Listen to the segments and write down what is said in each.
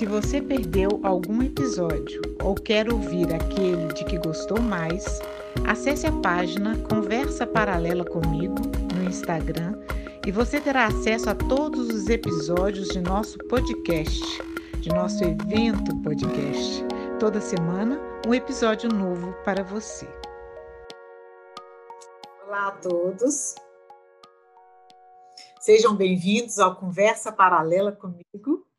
Se você perdeu algum episódio ou quer ouvir aquele de que gostou mais, acesse a página Conversa Paralela comigo no Instagram e você terá acesso a todos os episódios de nosso podcast, de nosso evento podcast. Toda semana, um episódio novo para você. Olá a todos. Sejam bem-vindos ao Conversa Paralela comigo.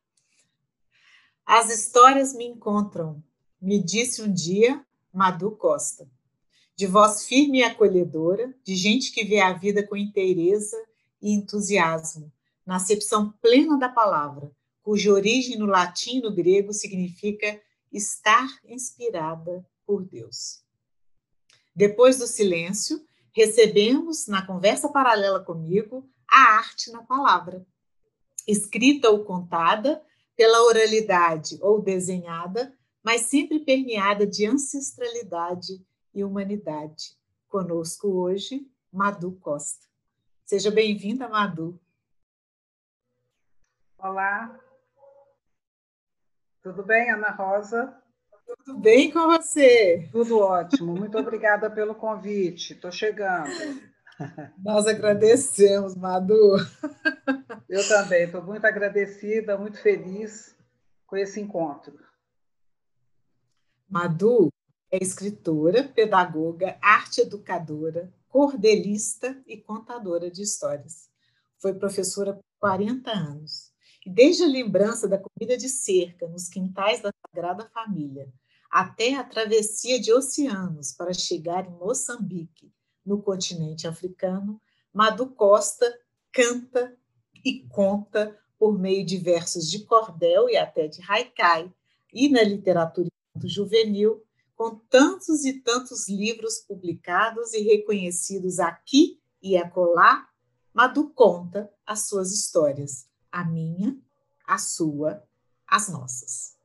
As histórias me encontram, me disse um dia Madu Costa. De voz firme e acolhedora, de gente que vê a vida com inteireza e entusiasmo, na acepção plena da palavra, cuja origem no latim e no grego significa estar inspirada por Deus. Depois do silêncio, recebemos, na conversa paralela comigo, a arte na palavra, escrita ou contada pela oralidade ou desenhada, mas sempre permeada de ancestralidade e humanidade. Conosco hoje, Madu Costa. Seja bem-vinda, Madu. Olá. Tudo bem, Ana Rosa? Tudo bem com você? Tudo ótimo. Muito obrigada pelo convite. Estou chegando. Nós agradecemos, Madu. Eu também, estou muito agradecida, muito feliz com esse encontro. Madu é escritora, pedagoga, arte educadora, cordelista e contadora de histórias. Foi professora por 40 anos. E desde a lembrança da comida de cerca nos quintais da Sagrada Família, até a travessia de oceanos para chegar em Moçambique, no continente africano, Madu Costa canta e conta por meio de versos de cordel e até de haikai, e na literatura juvenil, com tantos e tantos livros publicados e reconhecidos aqui e acolá, Madu conta as suas histórias, a minha, a sua, as nossas.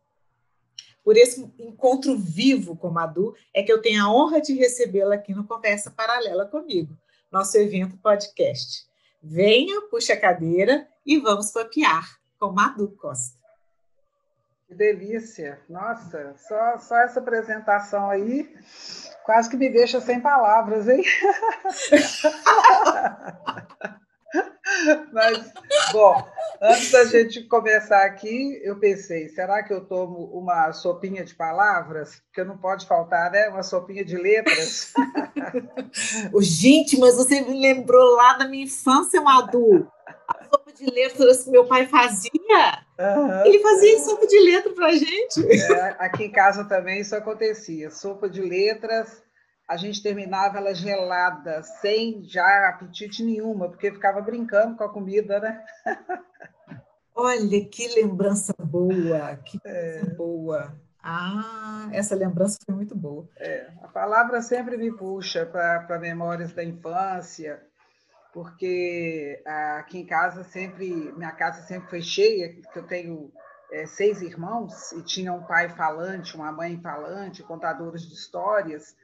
Por esse encontro vivo com Madu, é que eu tenho a honra de recebê-la aqui no Conversa Paralela comigo, nosso evento podcast. Venha, puxa a cadeira e vamos papear com Madu Costa. Que delícia! Nossa, só, só essa apresentação aí quase que me deixa sem palavras, hein? Mas, bom, antes da gente começar aqui, eu pensei, será que eu tomo uma sopinha de palavras? Porque não pode faltar, né? Uma sopinha de letras. Gente, mas você me lembrou lá da minha infância, Madu. A sopa de letras que meu pai fazia. Uhum. Ele fazia sopa de letra para gente. É, aqui em casa também isso acontecia. Sopa de letras a gente terminava ela gelada, sem já apetite nenhuma, porque ficava brincando com a comida, né? Olha, que lembrança boa, que é. boa. Ah, essa lembrança foi muito boa. É, a palavra sempre me puxa para memórias da infância, porque aqui em casa sempre, minha casa sempre foi cheia, que eu tenho é, seis irmãos e tinha um pai falante, uma mãe falante, contadores de histórias.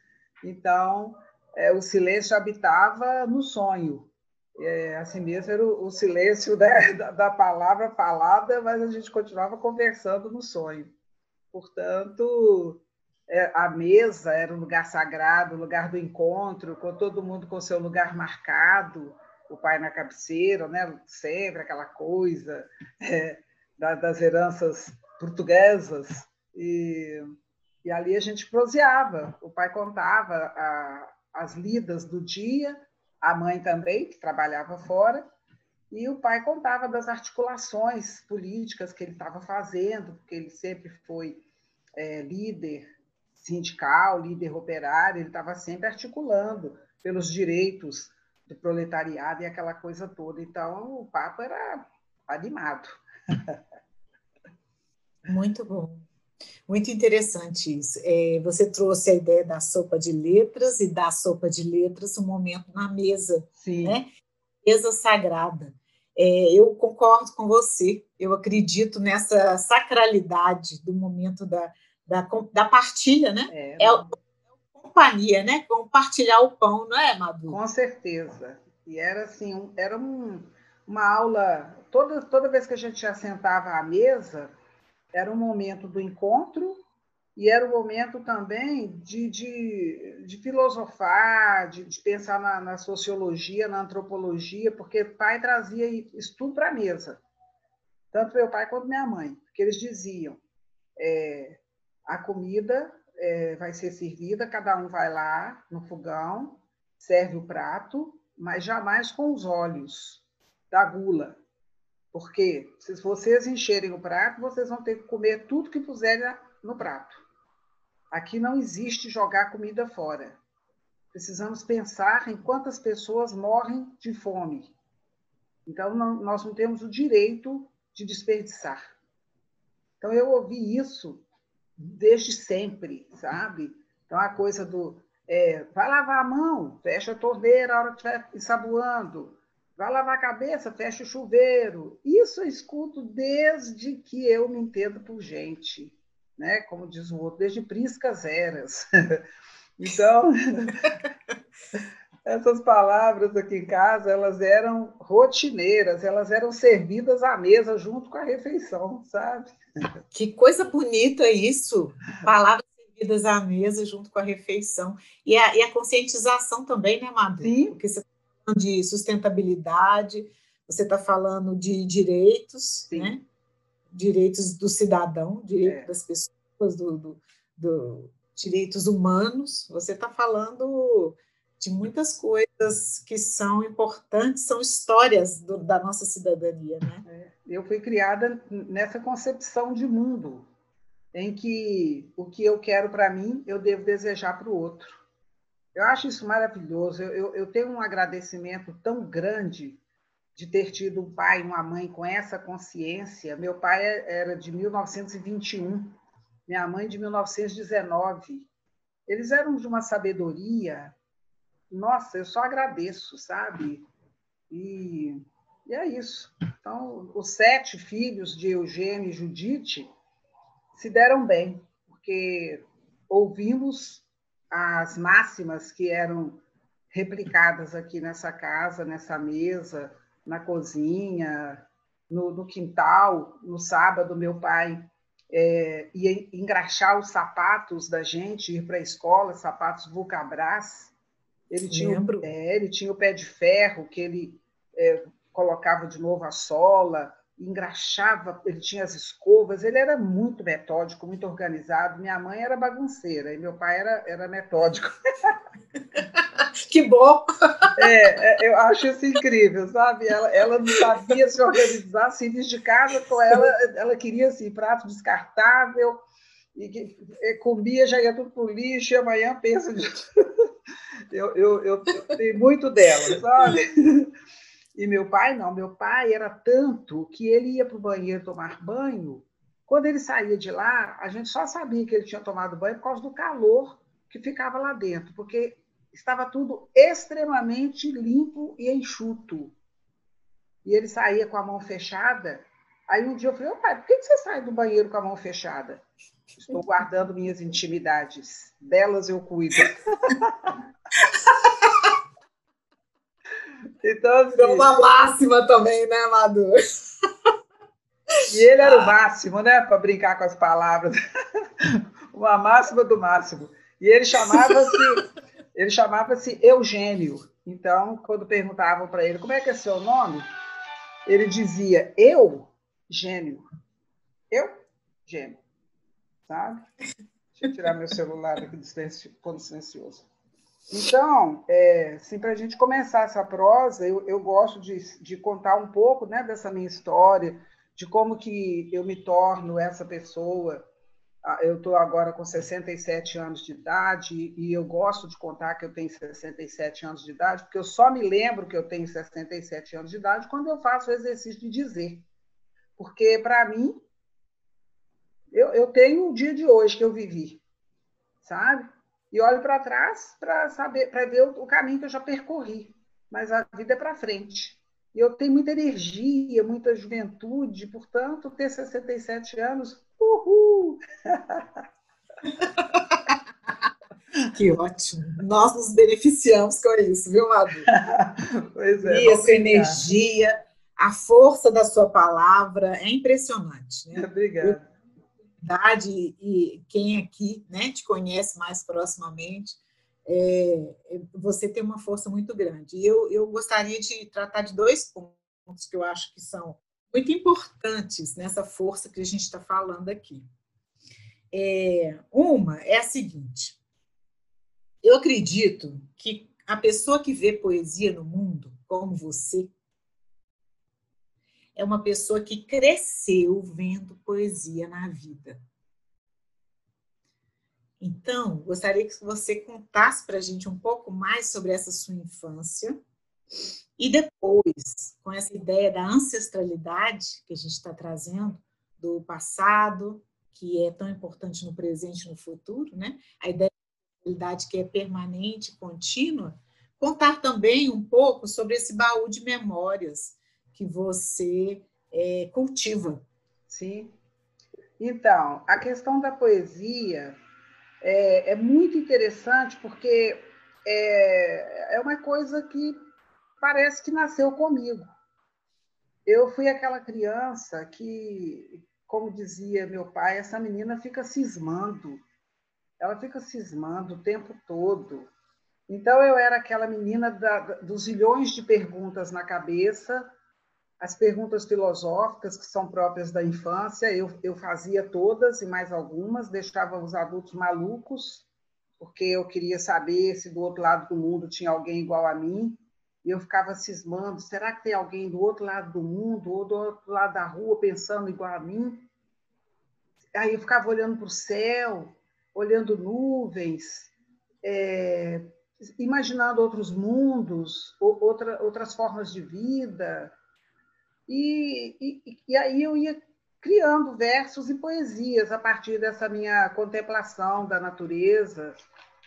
Então, é, o silêncio habitava no sonho. É, assim mesmo era o, o silêncio da, da, da, palavra falada, mas a gente continuava conversando no sonho. Portanto, é, a mesa era um lugar sagrado, um lugar do encontro, com todo mundo com seu lugar marcado, o pai na cabeceira, né? sempre aquela coisa é, das heranças portuguesas E, e ali a gente proseava. O pai contava a, as lidas do dia, a mãe também, que trabalhava fora, e o pai contava das articulações políticas que ele estava fazendo, porque ele sempre foi é, líder sindical, líder operário, ele estava sempre articulando pelos direitos do proletariado e aquela coisa toda. Então, o papo era animado. Muito bom. Muito interessante isso. É, você trouxe a ideia da sopa de letras e da sopa de letras um momento na mesa, Sim. né? Mesa sagrada. É, eu concordo com você, eu acredito nessa sacralidade do momento da, da, da partilha, né? É, é a companhia, né? Compartilhar o pão, não é, Madu? Com certeza. E era assim, um, era um, uma aula, toda, toda vez que a gente assentava à mesa, era um momento do encontro e era um momento também de, de, de filosofar, de, de pensar na, na, sociologia, na antropologia, porque pai trazia isso tudo para a mesa, tanto meu pai quanto minha mãe, porque eles diziam: é, a comida é, vai ser servida, cada um vai lá no fogão, serve o prato, mas jamais com os olhos da gula. Porque se vocês encherem o prato, vocês vão ter que comer tudo que puserem no prato. Aqui não existe jogar comida fora. Precisamos pensar em quantas pessoas morrem de fome. Então, não, nós não temos o direito de desperdiçar. Então, eu ouvi isso desde sempre, sabe? Então, a coisa do é, vai lavar a mão, fecha a torneira a hora que estiver ensaboando, vai lavar a cabeça, fecha o chuveiro. Isso eu escuto desde que eu me entendo por gente né? Como diz o outro, desde priscas eras. então, essas palavras aqui em casa, elas eram rotineiras, elas eram servidas à mesa junto com a refeição, sabe? Que coisa bonita isso! Palavras servidas à mesa junto com a refeição. E a, e a conscientização também, né, Madu? Sim. Porque você falando de sustentabilidade, você está falando de direitos, Sim. né? direitos do cidadão, direitos é. das pessoas, do, do, do direitos humanos. Você está falando de muitas coisas que são importantes, são histórias do, da nossa cidadania, né? É. Eu fui criada nessa concepção de mundo, em que o que eu quero para mim, eu devo desejar para o outro. Eu acho isso maravilhoso. Eu, eu, eu tenho um agradecimento tão grande de ter tido um pai e uma mãe com essa consciência. Meu pai era de 1921, minha mãe de 1919. Eles eram de uma sabedoria. Nossa, eu só agradeço, sabe? E, e é isso. Então, os sete filhos de Eugênio e Judite se deram bem, porque ouvimos as máximas que eram replicadas aqui nessa casa, nessa mesa, na cozinha, no, no quintal. No sábado, meu pai é, ia engraxar os sapatos da gente, ir para a escola, sapatos Vulcabras. Ele tinha, é, ele tinha o pé de ferro, que ele é, colocava de novo a sola, engraxava, ele tinha as escovas, ele era muito metódico, muito organizado. Minha mãe era bagunceira e meu pai era, era metódico. que bom! É, é, eu acho isso incrível, sabe? Ela, ela não sabia se organizar, se vir de casa com ela, ela queria assim, prato descartável, e que e comia, já ia tudo para o lixo, e amanhã pensa de... eu, eu, eu, eu tenho muito dela, sabe? E meu pai não, meu pai era tanto que ele ia para o banheiro tomar banho. Quando ele saía de lá, a gente só sabia que ele tinha tomado banho por causa do calor que ficava lá dentro, porque estava tudo extremamente limpo e enxuto. E ele saía com a mão fechada. Aí um dia eu falei, ô pai, por que você sai do banheiro com a mão fechada? Estou guardando minhas intimidades. Delas eu cuido. então, assim, uma máxima também, né, Amador? E ele era o máximo, né? Para brincar com as palavras. Uma máxima do máximo. E ele chamava-se ele chamava-se Eugênio. Então, quando perguntavam para ele como é que é seu nome, ele dizia eu, gênio. Eu, gênio. sabe? Deixa eu tirar meu celular aqui do silencioso. Então, é, assim, para a gente começar essa prosa, eu, eu gosto de, de contar um pouco né, dessa minha história, de como que eu me torno essa pessoa. Ah, eu estou agora com 67 anos de idade e eu gosto de contar que eu tenho 67 anos de idade, porque eu só me lembro que eu tenho 67 anos de idade quando eu faço o exercício de dizer. Porque, para mim, eu, eu tenho o dia de hoje que eu vivi, sabe? E olho para trás para saber, para ver o, caminho que eu já percorri. Mas a vida é para frente. E eu tenho muita energia, muita juventude, portanto, ter 67 anos, uhul! Que ótimo. Nós nos beneficiamos com isso, viu, Madu? Pois é. Isso, energia, a força da sua palavra é impressionante. Né? Obrigada idade e quem aqui né, te conhece mais proximamente, é, você tem uma força muito grande. E eu, eu gostaria de tratar de dois pontos que eu acho que são muito importantes nessa força que a gente está falando aqui. É, uma é a seguinte: eu acredito que a pessoa que vê poesia no mundo, como você, é uma pessoa que cresceu vendo poesia na vida. Então, gostaria que você contasse para a gente um pouco mais sobre essa sua infância. E depois, com essa ideia da ancestralidade que a gente está trazendo, do passado, que é tão importante no presente e no futuro, né? a ideia da ancestralidade que é permanente, contínua, contar também um pouco sobre esse baú de memórias que você é, cultiva. Sim. Então, a questão da poesia é, é muito interessante porque é, é uma coisa que parece que nasceu comigo. Eu fui aquela criança que, como dizia meu pai, essa menina fica cismando. Ela fica cismando o tempo todo. Então, eu era aquela menina da, dos milhões de perguntas na cabeça, as perguntas filosóficas que são próprias da infância, eu, eu fazia todas e mais algumas, deixava os adultos malucos, porque eu queria saber se do outro lado do mundo tinha alguém igual a mim, e eu ficava cismando, será que tem alguém do outro lado do mundo ou do outro lado da rua pensando igual a mim? Aí eu ficava olhando para o céu, olhando nuvens, é, imaginando outros mundos, outra, outras formas de vida, e, e, e aí eu ia criando versos e poesias a partir dessa minha contemplação da natureza.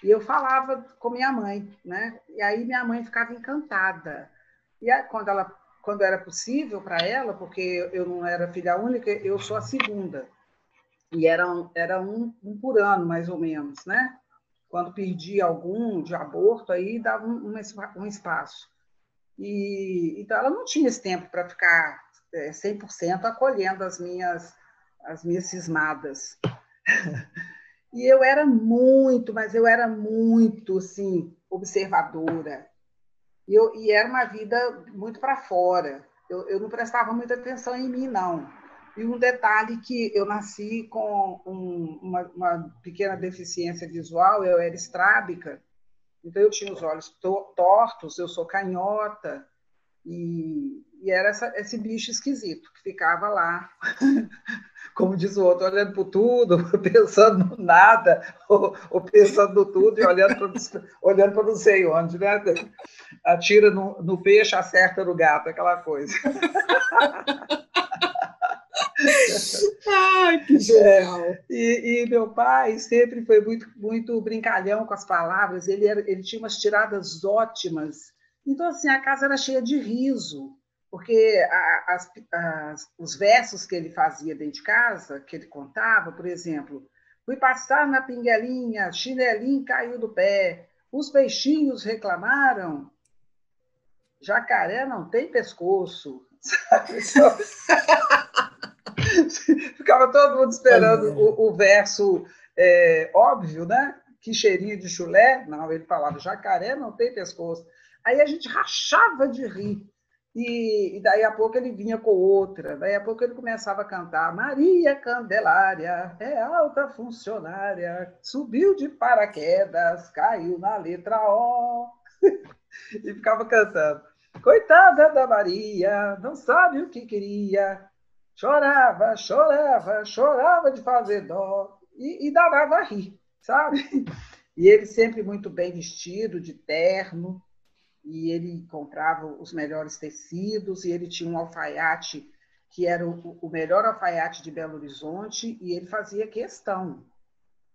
E eu falava com minha mãe, né? E aí minha mãe ficava encantada. E aí, quando ela quando era possível para ela, porque eu não era filha única, eu sou a segunda. E era, era um, um por ano, mais ou menos, né? Quando perdia algum de aborto, aí dava um, um espaço. E, então, ela não tinha esse tempo para ficar é, 100% acolhendo as minhas, as minhas cismadas. e eu era muito, mas eu era muito, assim, observadora. E, eu, e era uma vida muito para fora. Eu, eu não prestava muita atenção em mim, não. E um detalhe que eu nasci com um, uma, uma, pequena deficiência visual, eu era estrábica, então, eu tinha os olhos tortos, eu sou canhota, e, e era essa, esse bicho esquisito que ficava lá, como diz o outro, olhando para tudo, pensando no nada, ou, ou pensando no tudo e olhando para olhando para não sei onde, né? Atira no, no peixe, acerta no gato, aquela coisa. Ai, que genial! É, e, e, meu pai sempre foi muito, muito brincalhão com as palavras, ele, era, ele tinha umas tiradas ótimas. Então, assim, a casa era cheia de riso, porque a, as, as, os versos que ele fazia dentro de casa, que ele contava, por exemplo, fui passar na pinguelinha, chinelinho caiu do pé, os peixinhos reclamaram, jacaré não tem pescoço. Sabe? Ficava todo mundo esperando é. o, o, verso é, óbvio, né? Que cheirinho de chulé. Não, ele falava, jacaré não tem pescoço. Aí a gente rachava de rir. E, e, daí a pouco ele vinha com outra, daí a pouco ele começava a cantar Maria Candelária, é alta funcionária, subiu de paraquedas, caiu na letra O. e ficava cantando. Coitada da Maria, não sabe o que queria, chorava, chorava, chorava de fazer dó e, e danava a rir, sabe? E ele sempre muito bem vestido, de terno, e ele comprava os melhores tecidos, e ele tinha um alfaiate que era o, o melhor alfaiate de Belo Horizonte, e ele fazia questão.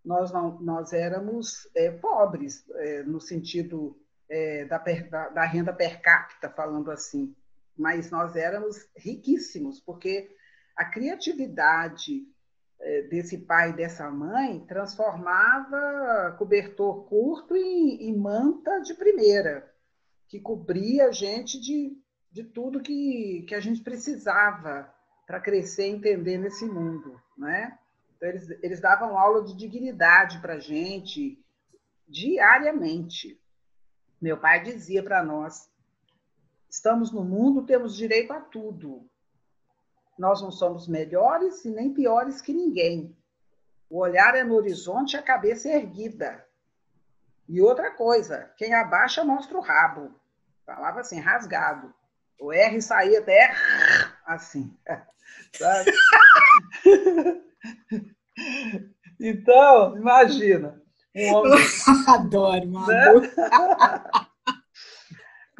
Nós, não, nós éramos é, pobres, é, no sentido é, da, da, da renda per capita, falando assim, mas nós éramos riquíssimos, porque a criatividade é, desse pai e dessa mãe transformava cobertor curto em, em manta de primeira que cobria a gente de, de tudo que, que a gente precisava para crescer e entender nesse mundo, né? Então, eles, eles davam aula de dignidade para a gente diariamente. Meu pai dizia para nós: estamos no mundo, temos direito a tudo. Nós não somos melhores e nem piores que ninguém. O olhar é no horizonte e a cabeça é erguida. E outra coisa, quem abaixa mostra o rabo. Falava assim, rasgado. O R saía até assim. Sabe? então, imagina. Um homem... Adoro, mano.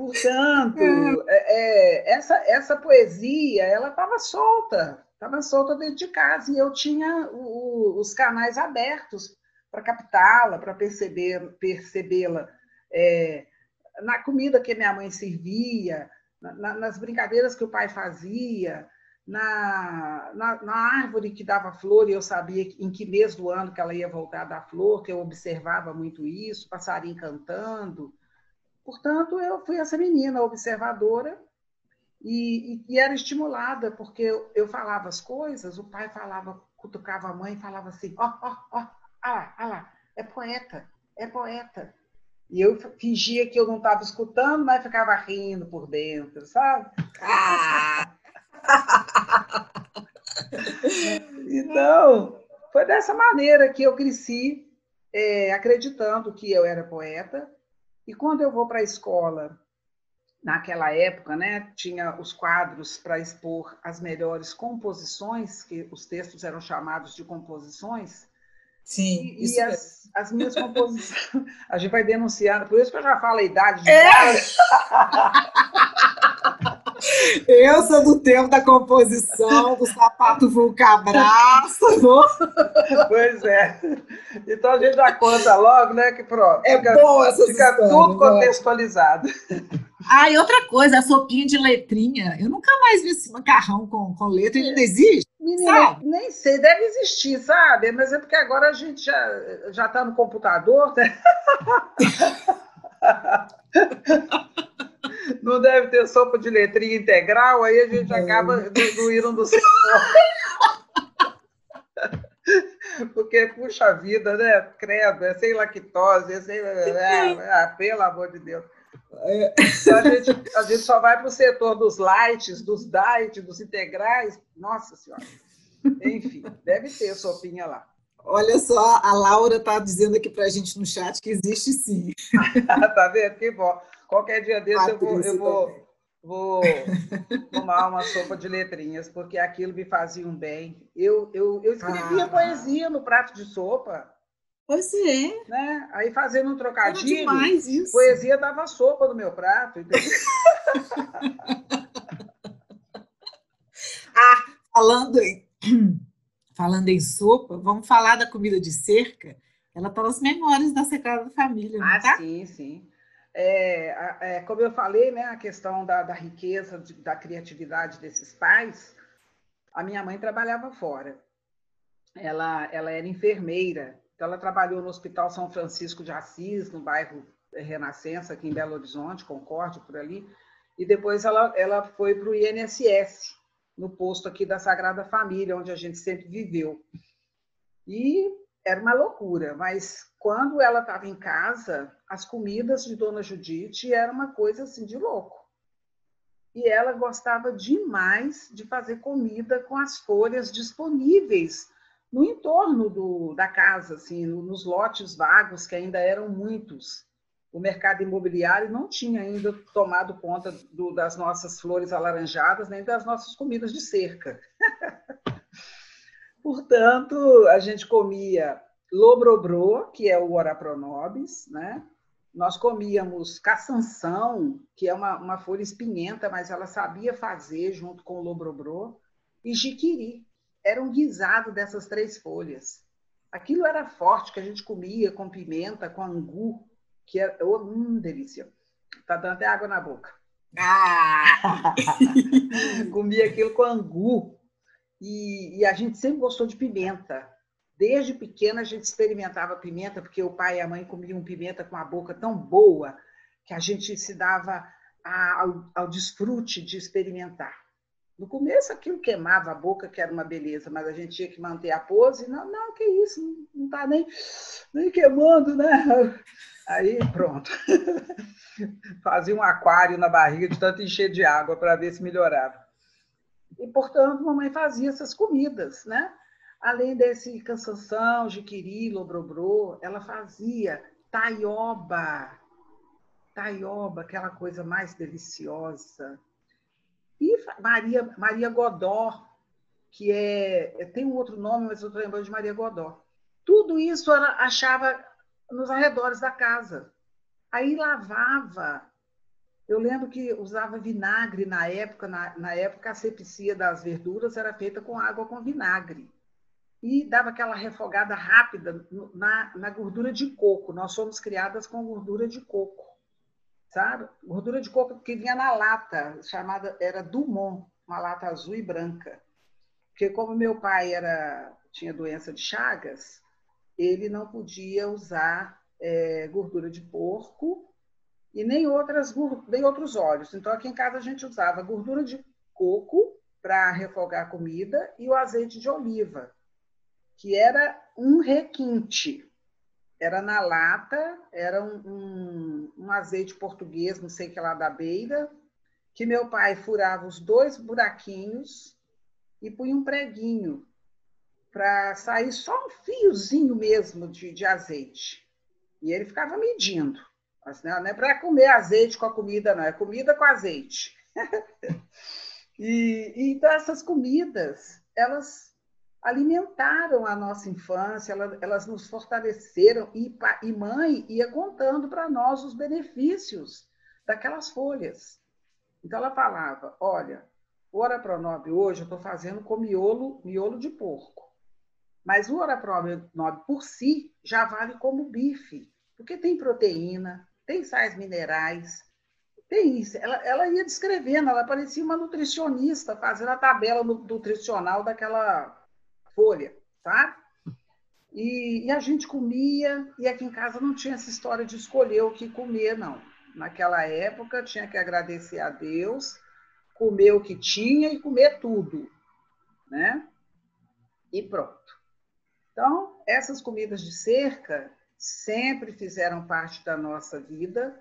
Portanto, é, é, essa, essa poesia, ela estava solta, estava solta dentro de casa, e eu tinha o, os canais abertos para captá-la, para perceber, percebê-la é, na comida que minha mãe servia, na, nas brincadeiras que o pai fazia, na, na, na, árvore que dava flor e eu sabia em que mês do ano que ela ia voltar a dar flor, que eu observava muito isso, passarinho cantando. Portanto, eu fui essa menina observadora e, e, e era estimulada, porque eu, eu, falava as coisas, o pai falava, cutucava a mãe e falava assim, ó, ó, ó, lá, lá, é poeta, é poeta. E eu fingia que eu não estava escutando, mas ficava rindo por dentro, sabe? Ah! então, foi dessa maneira que eu cresci, é, acreditando que eu era poeta. E quando eu vou para a escola, naquela época, né, tinha os quadros para expor as melhores composições, que os textos eram chamados de composições. Sim, e, e as, as, minhas composições. A gente vai denunciando, por isso que eu já falo a idade de é. Eu sou do tempo da composição, do sapato vulcabraço. Pois é. Então a gente já conta logo, né? Que pronto. É fica, bom essa Fica tudo né? contextualizado. Ah, e outra coisa, a sopinha de letrinha. Eu nunca mais vi esse macarrão com, com letra, ele ainda existe? Menina, nem sei, deve existir, sabe? Mas é porque agora a gente já já está no computador, né? Não deve ter sopa de letrinha integral, aí a gente acaba no do setor. Porque, puxa vida, né? Credo, é sem lactose, é sem. É, é, pelo amor de Deus. É. Então, a, gente, a gente só vai para o setor dos lights, dos diet, dos integrais. Nossa Senhora. Enfim, deve ter sopinha lá. Olha só, a Laura está dizendo aqui para a gente no chat que existe sim. tá vendo? Que bom. Qualquer dia desse eu vou, eu vou, vou tomar uma sopa de letrinhas, porque aquilo me fazia um bem. Eu, eu, eu escrevia ah. poesia no prato de sopa. Pois é. Né? Aí fazendo um trocadilho, poesia dava sopa no meu prato. ah, falando em, falando em sopa, vamos falar da comida de cerca. Ela está nas memórias da Sagrada Família, ah, tá? sim, sim. É, é, como eu falei, né, a questão da, da riqueza, de, da criatividade desses pais, a minha mãe trabalhava fora. Ela, ela era enfermeira, então ela trabalhou no Hospital São Francisco de Assis, no bairro Renascença, aqui em Belo Horizonte, Concórdia, por ali, e depois ela, ela foi para o INSS, no posto aqui da Sagrada Família, onde a gente sempre viveu. E era uma loucura, mas quando ela estava em casa, as comidas de Dona Judite eram uma coisa assim de louco. e ela gostava demais de fazer comida com as folhas disponíveis no entorno do, da casa, assim, nos lotes vagos, que ainda eram muitos. O mercado imobiliário não tinha ainda tomado conta do, das nossas flores alaranjadas, nem das nossas comidas de cerca. Portanto, a gente comia lobrobrô, que é o orapronobis, né? Nós comíamos caçanção, que é uma, uma folha espinhenta, mas ela sabia fazer junto com o lobrobrô, e jiquiri. Era um guisado dessas três folhas. Aquilo era forte, que a gente comia com pimenta, com angu, que era oh, hum, delícia. Tá dando até água na boca. Ah! comia aquilo com angu. E, e a gente sempre gostou de pimenta. Desde pequena a gente experimentava pimenta, porque o pai e a mãe comiam pimenta com a boca tão boa que a gente se dava ao, ao desfrute de experimentar. No começo aquilo queimava a boca, que era uma beleza, mas a gente tinha que manter a pose. Não, não, que isso, não está nem, nem queimando, né? Aí pronto. Fazia um aquário na barriga de tanto encher de água para ver se melhorava. E, portanto, mamãe fazia essas comidas, né? Além desse cansanção, jiquiri, lobrobrô, ela fazia taioba, taioba, aquela coisa mais deliciosa. E Maria, Maria Godó, que é, tem um outro nome, mas eu estou lembrando de Maria Godó. Tudo isso ela achava nos arredores da casa. Aí lavava. Eu lembro que usava vinagre na época, na, na época a sepsia das verduras era feita com água com vinagre e dava aquela refogada rápida na, na gordura de coco. Nós somos criadas com gordura de coco, sabe? Gordura de coco que vinha na lata, chamada era Dumont, uma lata azul e branca. Porque como meu pai era tinha doença de Chagas, ele não podia usar é, gordura de porco e nem outras nem outros óleos. Então aqui em casa a gente usava gordura de coco para refogar a comida e o azeite de oliva que era um requinte. Era na lata, era um, um, um azeite português, não sei que lá da beira, que meu pai furava os dois buraquinhos e punha um preguinho para sair só um fiozinho mesmo de, de azeite. E ele ficava medindo. Mas não é para comer azeite com a comida, não, é comida com azeite. e, e, então, essas comidas, elas alimentaram a nossa infância, elas, nos fortaleceram e, e mãe ia contando para nós os benefícios daquelas folhas. Então ela falava, olha, o Orapronove hoje eu estou fazendo com miolo, miolo de porco. Mas o Orapronove por si já vale como bife, porque tem proteína, tem sais minerais, tem isso. Ela, ela ia descrevendo, ela parecia uma nutricionista fazendo a tabela nutricional daquela folha, tá? E, e, a gente comia, e aqui em casa não tinha essa história de escolher o que comer, não. Naquela época tinha que agradecer a Deus, comer o que tinha e comer tudo, né? E pronto. Então, essas comidas de cerca sempre fizeram parte da nossa vida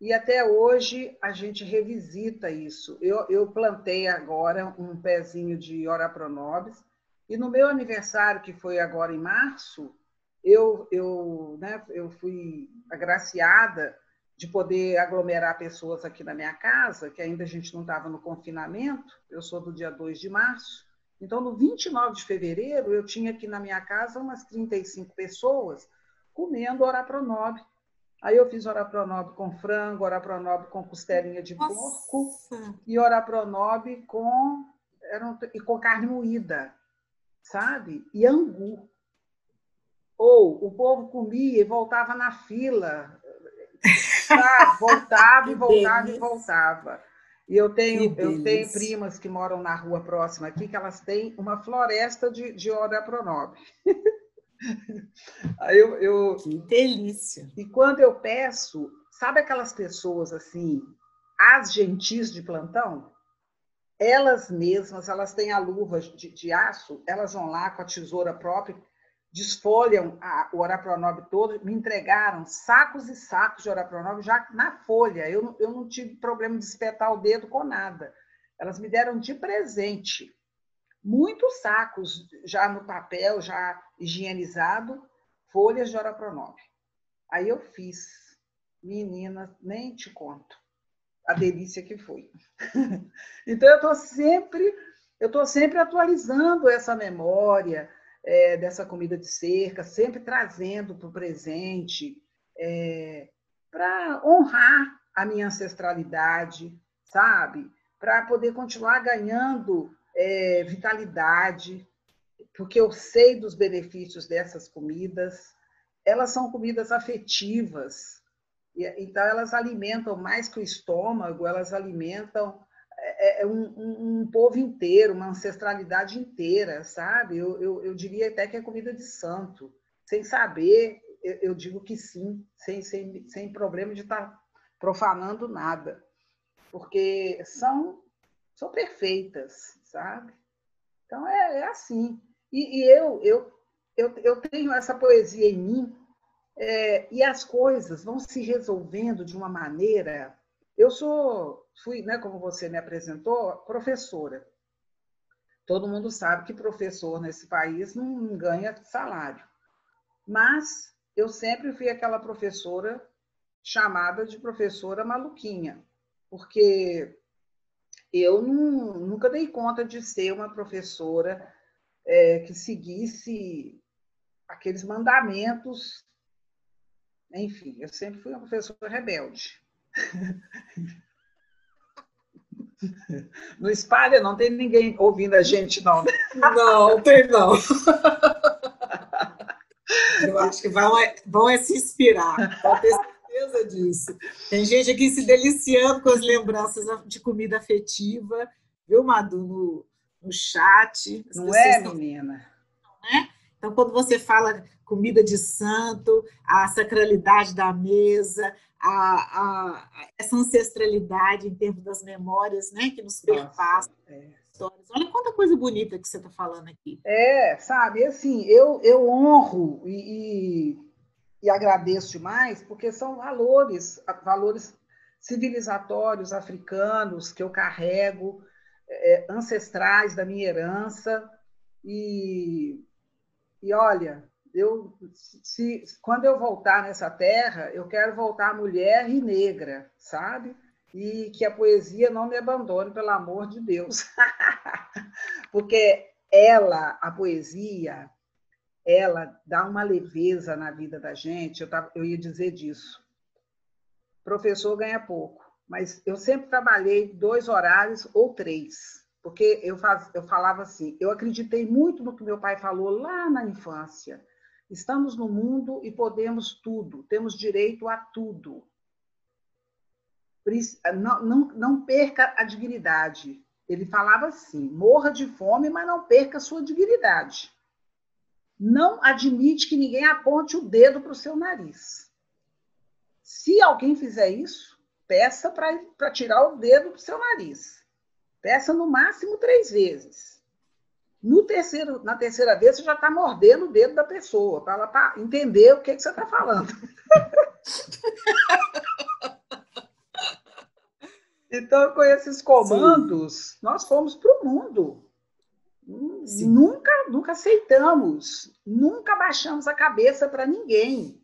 e até hoje a gente revisita isso. Eu, eu plantei agora um pezinho de Ora Pronobis, e no meu aniversário, que foi agora em março, eu, eu, né, eu fui agraciada de poder aglomerar pessoas aqui na minha casa, que ainda a gente não estava no confinamento, eu sou do dia 2 de março. Então, no 29 de fevereiro, eu tinha aqui na minha casa umas 35 pessoas comendo orapronobe. Aí eu fiz orapronobe com frango, orapronobe com costelinha de Nossa. porco e orapronobe com, era um, e com carne moída sabe? E angu. Ou o povo comia e voltava na fila, sabe? voltava e voltava e voltava. E eu tenho, eu tenho primas que moram na rua próxima aqui, que elas têm uma floresta de, de Ora Pronobe. Aí eu, eu, que delícia! E quando eu peço, sabe aquelas pessoas assim, as gentis de plantão? Elas mesmas, elas têm a luva de, de, aço, elas vão lá com a tesoura própria, desfolham a, o Orapronove todo, me entregaram sacos e sacos de Orapronove já na folha. Eu, eu não tive problema de espetar o dedo com nada. Elas me deram de presente muitos sacos já no papel, já higienizado, folhas de Orapronove. Aí eu fiz. Menina, nem te conto a delícia que foi. então eu estou sempre, eu estou sempre atualizando essa memória, é, dessa comida de cerca, sempre trazendo para o presente, é, para honrar a minha ancestralidade, sabe? Para poder continuar ganhando é, vitalidade, porque eu sei dos benefícios dessas comidas. Elas são comidas afetivas, então elas alimentam mais que o estômago, elas alimentam é, é um, um, um, povo inteiro, uma ancestralidade inteira, sabe? Eu, eu, eu, diria até que é comida de santo. Sem saber, eu, eu digo que sim, sem, sem, sem problema de estar tá profanando nada, porque são, são perfeitas, sabe? Então é, é assim. E, e eu, eu, eu, eu tenho essa poesia em mim, é, e as coisas vão se resolvendo de uma maneira eu sou, fui, né, como você me apresentou, professora. Todo mundo sabe que professor nesse país não ganha salário. Mas eu sempre fui aquela professora chamada de professora maluquinha, porque eu não, nunca dei conta de ser uma professora é, que seguisse aqueles mandamentos. Enfim, eu sempre fui uma professora rebelde. No espalha, não tem ninguém ouvindo a gente, não. Né? Não, tem não. Eu acho que vão é, vão é se inspirar, pode ter certeza disso. Tem gente aqui se deliciando com as lembranças de comida afetiva, viu, Madu, no, no chat. As não é, menina? Né? Então, quando você fala comida de santo, a sacralidade da mesa, a, a, essa ancestralidade em termos das memórias, né, que nos perpassam. É. Olha quanta coisa bonita que você está falando aqui. É, sabe, assim, eu, eu honro e, e, e agradeço demais, porque são valores, valores civilizatórios africanos que eu carrego, é, ancestrais da minha herança, e, e olha, eu, se, quando eu voltar nessa terra, eu quero voltar mulher e negra, sabe? E que a poesia não me abandone, pelo amor de Deus. Porque ela, a poesia, ela dá uma leveza na vida da gente. Eu, tava, eu ia dizer disso. Professor ganha pouco, mas eu sempre trabalhei dois horários ou três, porque eu, faz, eu falava assim, eu acreditei muito no que meu pai falou lá na infância Estamos no mundo e podemos tudo, temos direito a tudo. Não, não, não perca a dignidade. Ele falava assim: morra de fome, mas não perca a sua dignidade. Não admite que ninguém aponte o dedo para o seu nariz. Se alguém fizer isso, peça para tirar o dedo do seu nariz. Peça no máximo três vezes. No terceiro, na terceira vez, você já está mordendo o dedo da pessoa, para ela entender o que, que você está falando. então, com esses comandos, Sim. nós fomos para o mundo. Sim. Nunca, nunca aceitamos, nunca baixamos a cabeça para ninguém.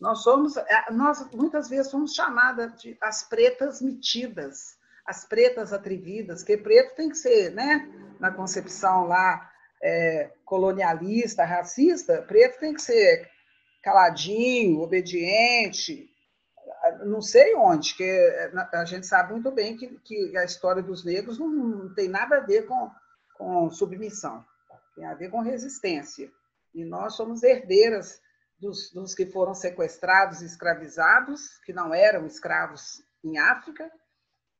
Nós somos, é, nós muitas vezes somos chamadas de as pretas metidas, as pretas atrevidas, que preto tem que ser, né? na concepção lá é, colonialista, racista, preto tem que ser caladinho, obediente, não sei onde, que a gente sabe muito bem que, que a história dos negros não, não, tem nada a ver com, com submissão, tem a ver com resistência. E nós somos herdeiras dos, dos que foram sequestrados escravizados, que não eram escravos em África,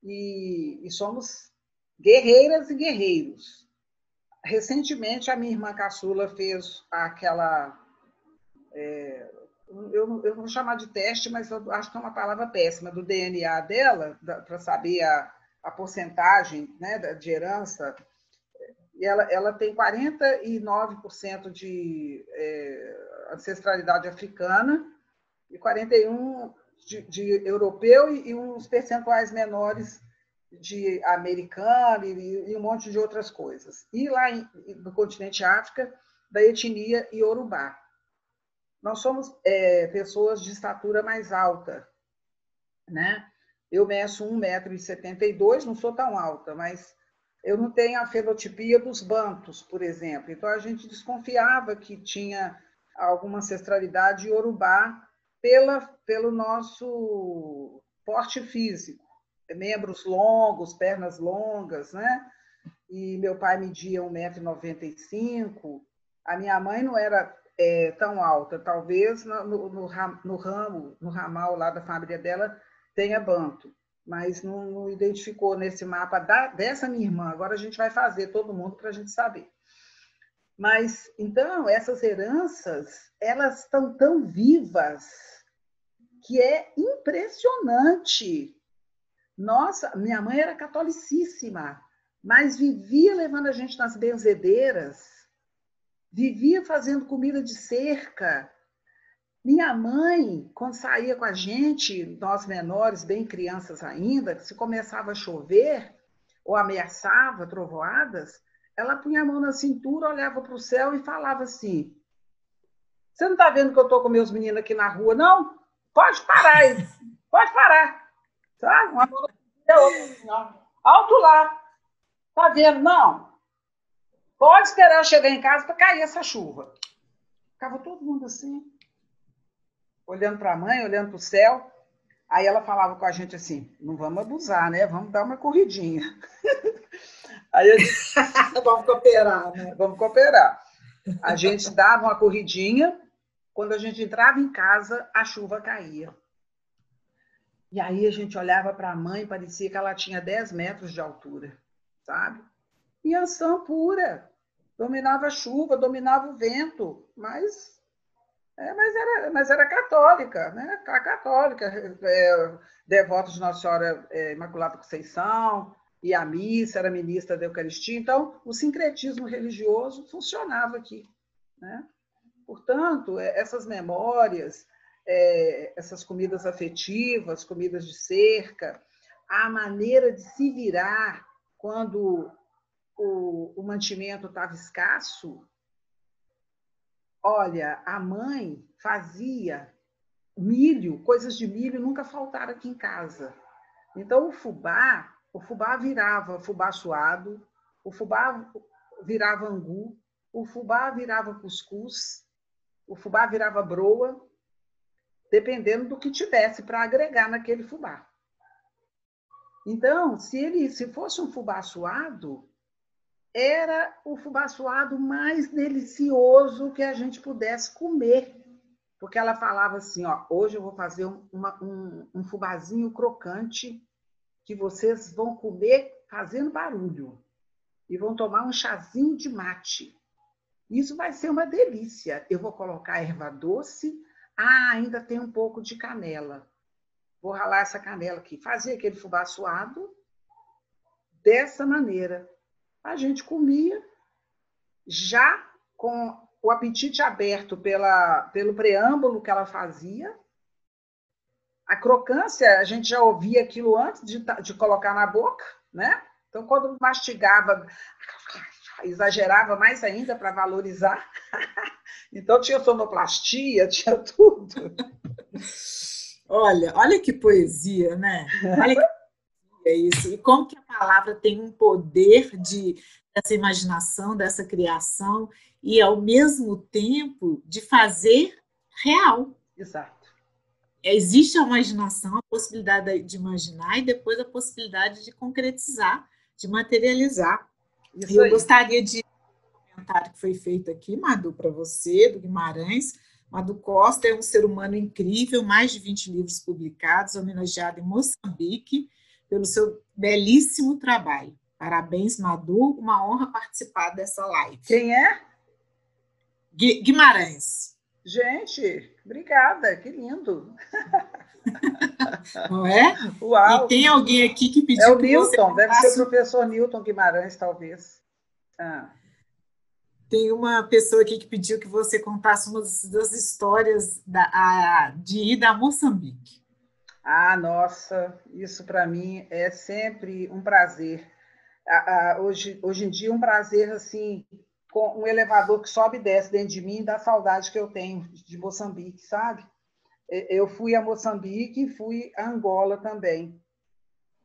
e, e somos guerreiras e guerreiros. Recentemente, a minha irmã caçula fez aquela. É, eu, eu vou chamar de teste, mas acho que é uma palavra péssima, do DNA dela, para saber a, a porcentagem né, de herança. e ela, ela tem 49% de é, ancestralidade africana e 41% de, de europeu e, e, uns percentuais menores de americano e, e, um monte de outras coisas. E lá em, no continente África, da etnia Yorubá. Nós somos é, pessoas de estatura mais alta, né? Eu meço 1,72m, não sou tão alta, mas eu não tenho a fenotipia dos bantos, por exemplo. Então, a gente desconfiava que tinha alguma ancestralidade iorubá pela, pelo nosso porte físico. Membros longos, pernas longas, né? E meu pai media 1,95m. A minha mãe não era é, tão alta. Talvez no, no, no, ramo, no ramal lá da família dela, tenha banto mas não, não identificou nesse mapa da, dessa minha irmã. Agora a gente vai fazer todo mundo para a gente saber. Mas então essas heranças elas estão tão vivas que é impressionante. Nossa, minha mãe era catolicíssima, mas vivia levando a gente nas benzedeiras, vivia fazendo comida de cerca, minha mãe, quando saía com a gente, nós menores, bem crianças ainda, se começava a chover ou ameaçava trovoadas, ela punha a mão na cintura, olhava para o céu e falava assim: Você não está vendo que eu estou com meus meninos aqui na rua, não? Pode parar aí, pode parar. Sabe? Uma mão na outra, assim. Alto lá. Tá vendo? Não. Pode esperar eu chegar em casa para cair essa chuva. Ficava todo mundo assim olhando para a mãe, olhando para o céu. Aí ela falava com a gente assim: não vamos abusar, né? Vamos dar uma corridinha. Aí eu disse, vamos cooperar, né? Vamos cooperar. A gente dava uma corridinha, quando a gente entrava em casa, a chuva caía. E aí a gente olhava para a mãe, parecia que ela tinha 10 metros de altura, sabe? E ação pura. Dominava a chuva, dominava o vento, mas é, mas, era, mas era católica, né? Católica, é, devota de Nossa Senhora é, Imaculada Conceição, e a missa, era ministra da Eucaristia. Então, o sincretismo religioso funcionava aqui. Né? Portanto, é, essas memórias, é, essas comidas afetivas, comidas de cerca, a maneira de se virar quando o, o mantimento estava escasso, Olha, a mãe fazia milho, coisas de milho nunca faltaram aqui em casa. Então o fubá, o fubá virava fubá suado, o fubá virava angu, o fubá virava cuscuz, o fubá virava broa, dependendo do que tivesse para agregar naquele fubá. Então, se ele se fosse um fubá suado, era o fubá suado mais delicioso que a gente pudesse comer. Porque ela falava assim: ó, hoje eu vou fazer uma, um, um fubazinho crocante que vocês vão comer fazendo barulho e vão tomar um chazinho de mate. Isso vai ser uma delícia. Eu vou colocar erva doce. Ah, ainda tem um pouco de canela. Vou ralar essa canela aqui. Fazer aquele fubá suado dessa maneira a gente comia já com o apetite aberto pela, pelo preâmbulo que ela fazia. A crocância, a gente já ouvia aquilo antes de, de colocar na boca, né? Então, quando mastigava, exagerava mais ainda para valorizar. então, tinha sonoplastia, tinha tudo. Olha, olha que poesia, né? Olha que é isso. E como que a palavra tem um poder de dessa imaginação, dessa criação e ao mesmo tempo de fazer real. Exato. Existe a imaginação, a possibilidade de imaginar e depois a possibilidade de concretizar, de materializar. Isso Eu aí. gostaria de um comentário que foi feito aqui, Madu, para você, do Guimarães. Madu Costa é um ser humano incrível, mais de 20 livros publicados, homenageado em Moçambique pelo seu belíssimo trabalho. Parabéns, Madu. Uma honra participar dessa live. Quem é? Guimarães. Gente, obrigada, que lindo. Não é? Uau. E tem alguém aqui que pediu. É o Newton, deve ser o professor Newton Guimarães, talvez. Ah. Tem uma pessoa aqui que pediu que você contasse uma das histórias da, a, de ir a Moçambique. Ah, nossa, isso para mim é sempre um prazer. Ah, ah, hoje, hoje em dia, um prazer assim, com um elevador que sobe e desce dentro de mim, da saudade que eu tenho de Moçambique, sabe? Eu fui a Moçambique e fui a Angola também.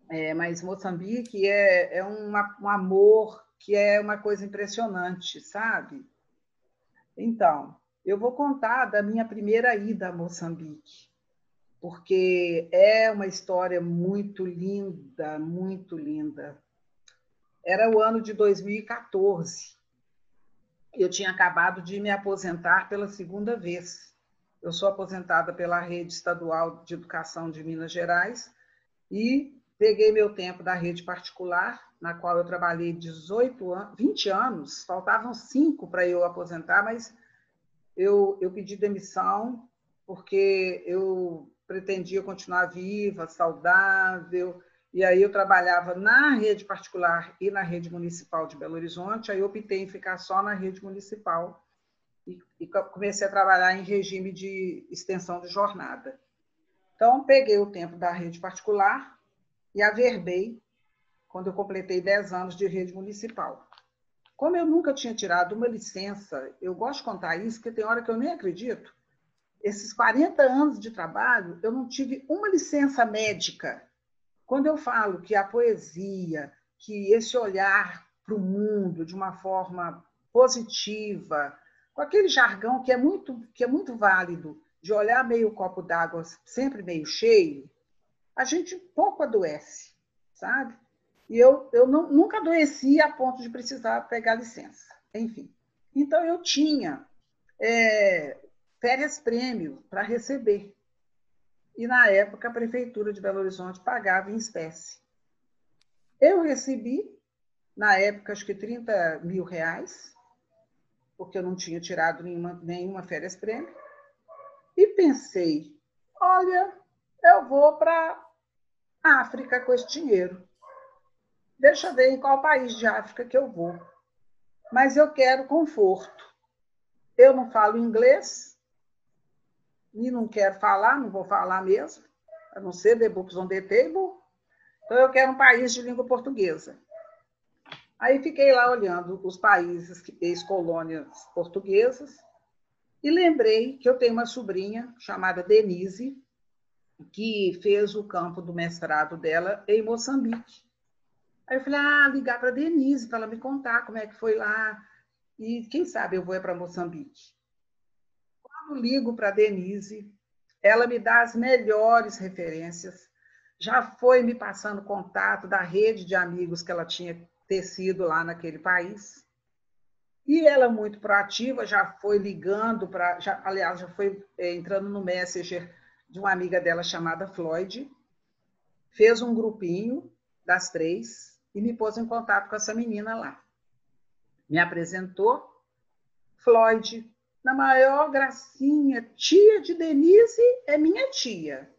É, mas Moçambique é, é um amor que é uma coisa impressionante, sabe? Então, eu vou contar da minha primeira ida a Moçambique, porque é uma história muito linda, muito linda. Era o ano de 2014. Eu tinha acabado de me aposentar pela segunda vez. Eu sou aposentada pela Rede Estadual de Educação de Minas Gerais e peguei meu tempo da rede particular na qual eu trabalhei 18 anos, 20 anos, faltavam cinco para eu aposentar, mas eu, eu pedi demissão porque eu pretendia continuar viva, saudável, e aí eu trabalhava na rede particular e na rede municipal de Belo Horizonte, aí optei em ficar só na rede municipal e, e comecei a trabalhar em regime de extensão de jornada. Então, peguei o tempo da rede particular e averbei quando eu completei 10 anos de rede municipal. Como eu nunca tinha tirado uma licença, eu gosto de contar isso, porque tem hora que eu nem acredito. Esses 40 anos de trabalho, eu não tive uma licença médica. Quando eu falo que a poesia, que esse olhar para o mundo de uma forma positiva, com aquele jargão que é muito, que é muito válido, de olhar meio copo d'água sempre meio cheio, a gente pouco adoece, sabe? E eu, eu não, nunca adoeci a ponto de precisar pegar licença. Enfim. Então, eu tinha é, férias prêmio para receber. E, na época, a Prefeitura de Belo Horizonte pagava em espécie. Eu recebi, na época, acho que 30 mil reais, porque eu não tinha tirado nenhuma, nenhuma férias prêmio, e pensei: olha, eu vou para África com esse dinheiro. Deixa eu ver em qual país de África que eu vou. Mas eu quero conforto. Eu não falo inglês e não quero falar, não vou falar mesmo, a não ser the books on the table. Então eu quero um país de língua portuguesa. Aí fiquei lá olhando os países, ex-colônias portuguesas, e lembrei que eu tenho uma sobrinha chamada Denise, que fez o campo do mestrado dela em Moçambique. Aí eu falei, ah, ligar para Denise para ela me contar como é que foi lá. E quem sabe eu vou para Moçambique. Quando ligo para Denise, ela me dá as melhores referências, já foi me passando contato da rede de amigos que ela tinha tecido lá naquele país. E ela, muito proativa, já foi ligando para. Aliás, já foi é, entrando no Messenger de uma amiga dela chamada Floyd, fez um grupinho das três, e me pôs em contato com essa menina lá. Me apresentou, Floyd, na maior gracinha, tia de Denise é minha tia.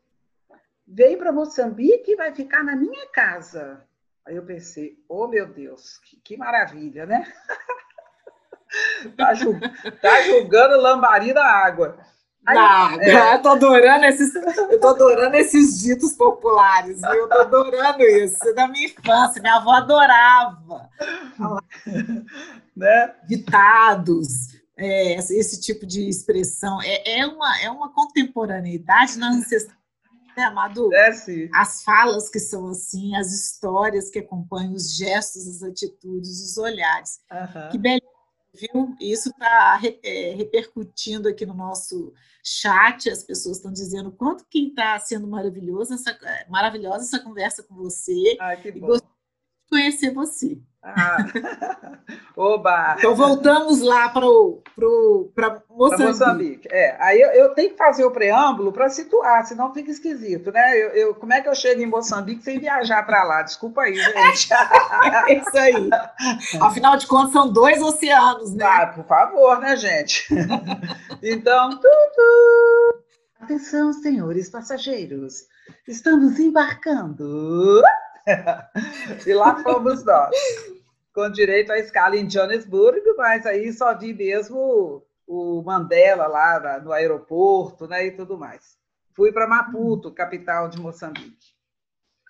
Veio para Moçambique e vai ficar na minha casa. Aí eu pensei, oh meu Deus, que, que maravilha, né? tá, julgando, tá julgando lambari da água. Aí, é. eu tô adorando esses, eu tô adorando esses ditos populares, viu? Eu tô adorando isso. É da minha infância, minha avó adorava. né? Ditados, é, esse tipo de expressão. É, é, uma, é uma contemporaneidade na ancestralidade né, Amado? É, sim. As falas que são assim, as histórias que acompanham, os gestos, as atitudes, os olhares. Uhum. Que beleza viu? Isso está é, repercutindo aqui no nosso chat, as pessoas estão dizendo quanto que está sendo maravilhoso essa, maravilhosa essa conversa com você. Ah, que bom. Conhecer você. Ah. Oba! Então voltamos lá para Moçambique. Moçambique. É, aí eu, eu, tenho que fazer o preâmbulo para situar, senão fica esquisito, né? Eu, eu, como é que eu chego em Moçambique sem viajar para lá? Desculpa aí, gente. é isso aí. Afinal de contas, são dois oceanos, né? Ah, por favor, né, gente? então, tudo. Atenção, senhores passageiros. Estamos embarcando. e lá fomos nós. com direito à escala em Johannesburg, mas aí só vi mesmo o Mandela lá no aeroporto né, e tudo mais. Fui para Maputo, capital de Moçambique.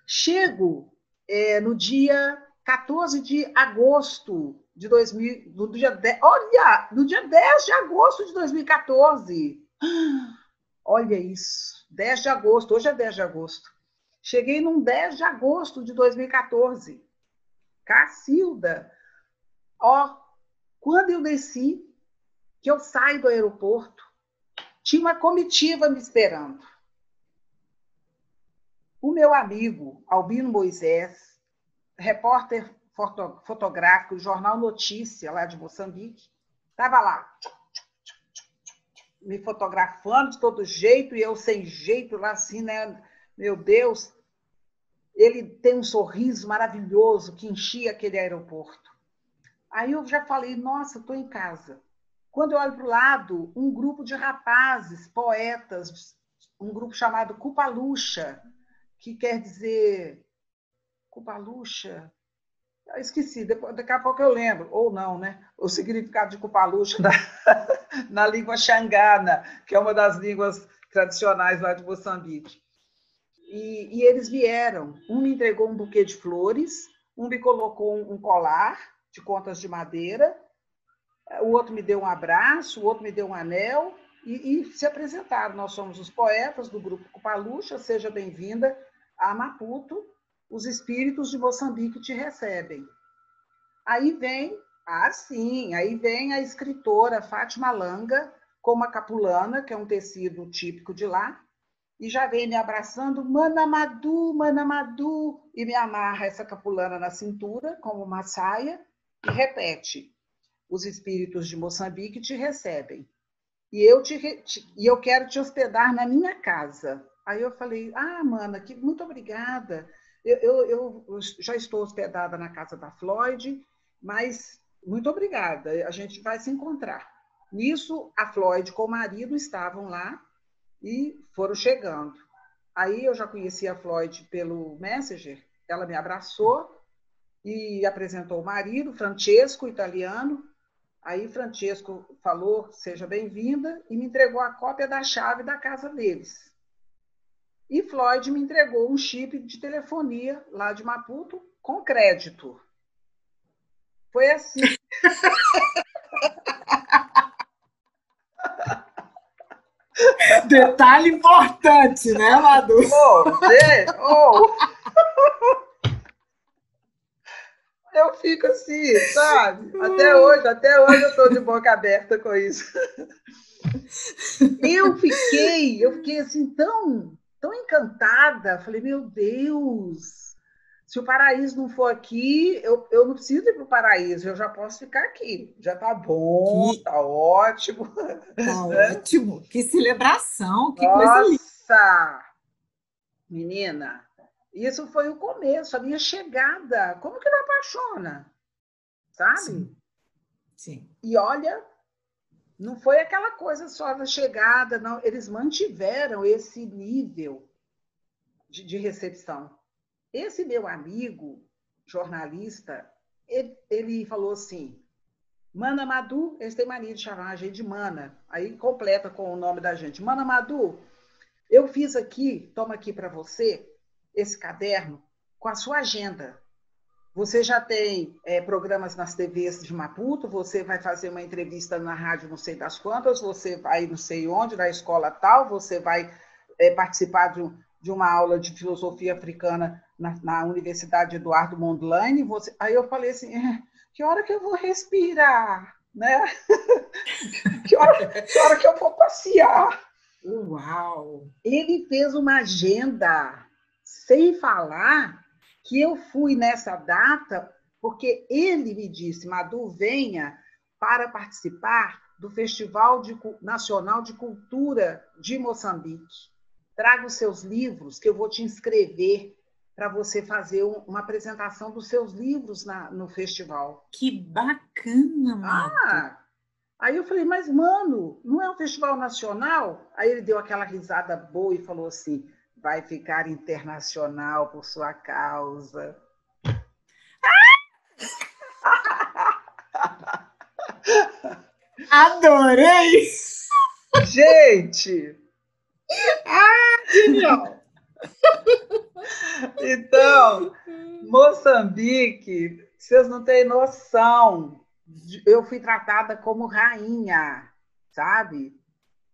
Chego é, no dia 14 de agosto de 2000, no dia 10, olha, no dia 10 de agosto de 2014. Olha isso, 10 de agosto, hoje é 10 de agosto. Cheguei num 10 de agosto de 2014. Cacilda. Ó, quando eu desci, que eu saio do aeroporto, tinha uma comitiva me esperando. O meu amigo Albino Moisés, repórter fotográfico do jornal Notícia, lá de Moçambique, estava lá, me fotografando de todo jeito, e eu sem jeito lá assim, né? Meu Deus, ele tem um sorriso maravilhoso que enchia aquele aeroporto. Aí eu já falei, nossa, estou em casa. Quando eu olho para o lado, um grupo de rapazes, poetas, um grupo chamado Cupaluxa, que quer dizer. Cupaluxa? Eu esqueci, daqui a pouco eu lembro, ou não, né? O significado de Cupaluxa na, na língua xangana, que é uma das línguas tradicionais lá de Moçambique. E, e, eles vieram. Um me entregou um buquê de flores, um me colocou um colar de contas de madeira, o outro me deu um abraço, o outro me deu um anel e, e se apresentaram. Nós somos os poetas do grupo Cupaluxa, seja bem-vinda a Maputo, os espíritos de Moçambique te recebem. Aí vem, ah, sim, aí vem a escritora Fátima Langa, com uma capulana, que é um tecido típico de lá, e já vem me abraçando, Manamadu, Manamadu, e me amarra essa capulana na cintura, como uma saia, e repete: os espíritos de Moçambique te recebem. E eu, te, te, e eu quero te hospedar na minha casa. Aí eu falei, ah, mana, que, muito obrigada. Eu, eu, eu, já estou hospedada na casa da Floyd, mas muito obrigada, a gente vai se encontrar. Nisso, a Floyd com o marido estavam lá e foram chegando. Aí eu já conhecia a Floyd pelo Messenger, ela me abraçou e apresentou o marido, Francesco, italiano. Aí Francesco falou, seja bem-vinda, e me entregou a cópia da chave da casa deles. E Floyd me entregou um chip de telefonia lá de Maputo com crédito. Foi assim. Detalhe importante, né, Madu? Oh, oh. Eu fico assim, sabe? Até hoje, até hoje eu estou de boca aberta com isso. Eu fiquei, eu fiquei assim tão tão encantada. Falei, meu Deus, se o paraíso não for aqui, eu, eu não preciso ir para o paraíso, eu já posso ficar aqui. Já tá bom, que... tá ótimo. Tá né? ótimo. Que celebração, que Nossa. coisa linda. Menina, isso foi o começo, a minha chegada. Como que não apaixona? Sabe? Sim. Sim. E olha, não foi aquela coisa só da chegada, não. Eles mantiveram esse nível de, de recepção. Esse meu amigo, jornalista, ele, ele, falou assim: Mana Madu, eles têm mania de chamar a gente de Mana, aí completa com o nome da gente. Mana Madu, eu fiz aqui, toma aqui para você, esse caderno com a sua agenda. Você já tem é, programas nas TVs de Maputo, você vai fazer uma entrevista na rádio não sei das quantas, você vai não sei onde, na escola tal, você vai é, participar de, de, uma aula de filosofia africana na, na Universidade Eduardo Mondlane. Você... Aí eu falei assim, é, que hora que eu vou respirar? Né? que, hora, que hora que eu vou passear? Uau! Ele fez uma agenda sem falar que eu fui nessa data porque ele me disse, Madu, venha para participar do Festival de, Nacional de Cultura de Moçambique. Traga os seus livros, que eu vou te inscrever para você fazer uma apresentação dos seus livros na, no festival. Que bacana, mano. Ah, aí eu falei, mas mano, não é um festival nacional? Aí ele deu aquela risada boa e falou assim: vai ficar internacional por sua causa. Ah! Adorei! Gente! Ah, genial! Então, Moçambique, vocês não têm noção. Eu fui tratada como rainha, sabe?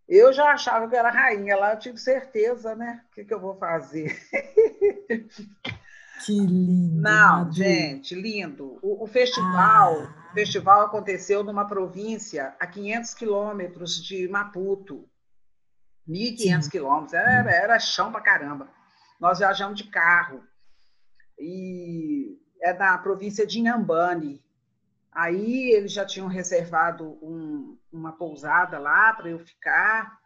Eu já achava que era rainha, lá eu tive certeza, né? O que, que eu vou fazer? Que lindo. Não, gente, lindo. O, o festival, ah. o festival aconteceu numa província a 500 quilômetros de Maputo. 1.500 quilômetros, era, era chão pra caramba. Nós viajamos de carro. E é da província de Inhambane. Aí eles já tinham reservado um, uma pousada lá para eu ficar.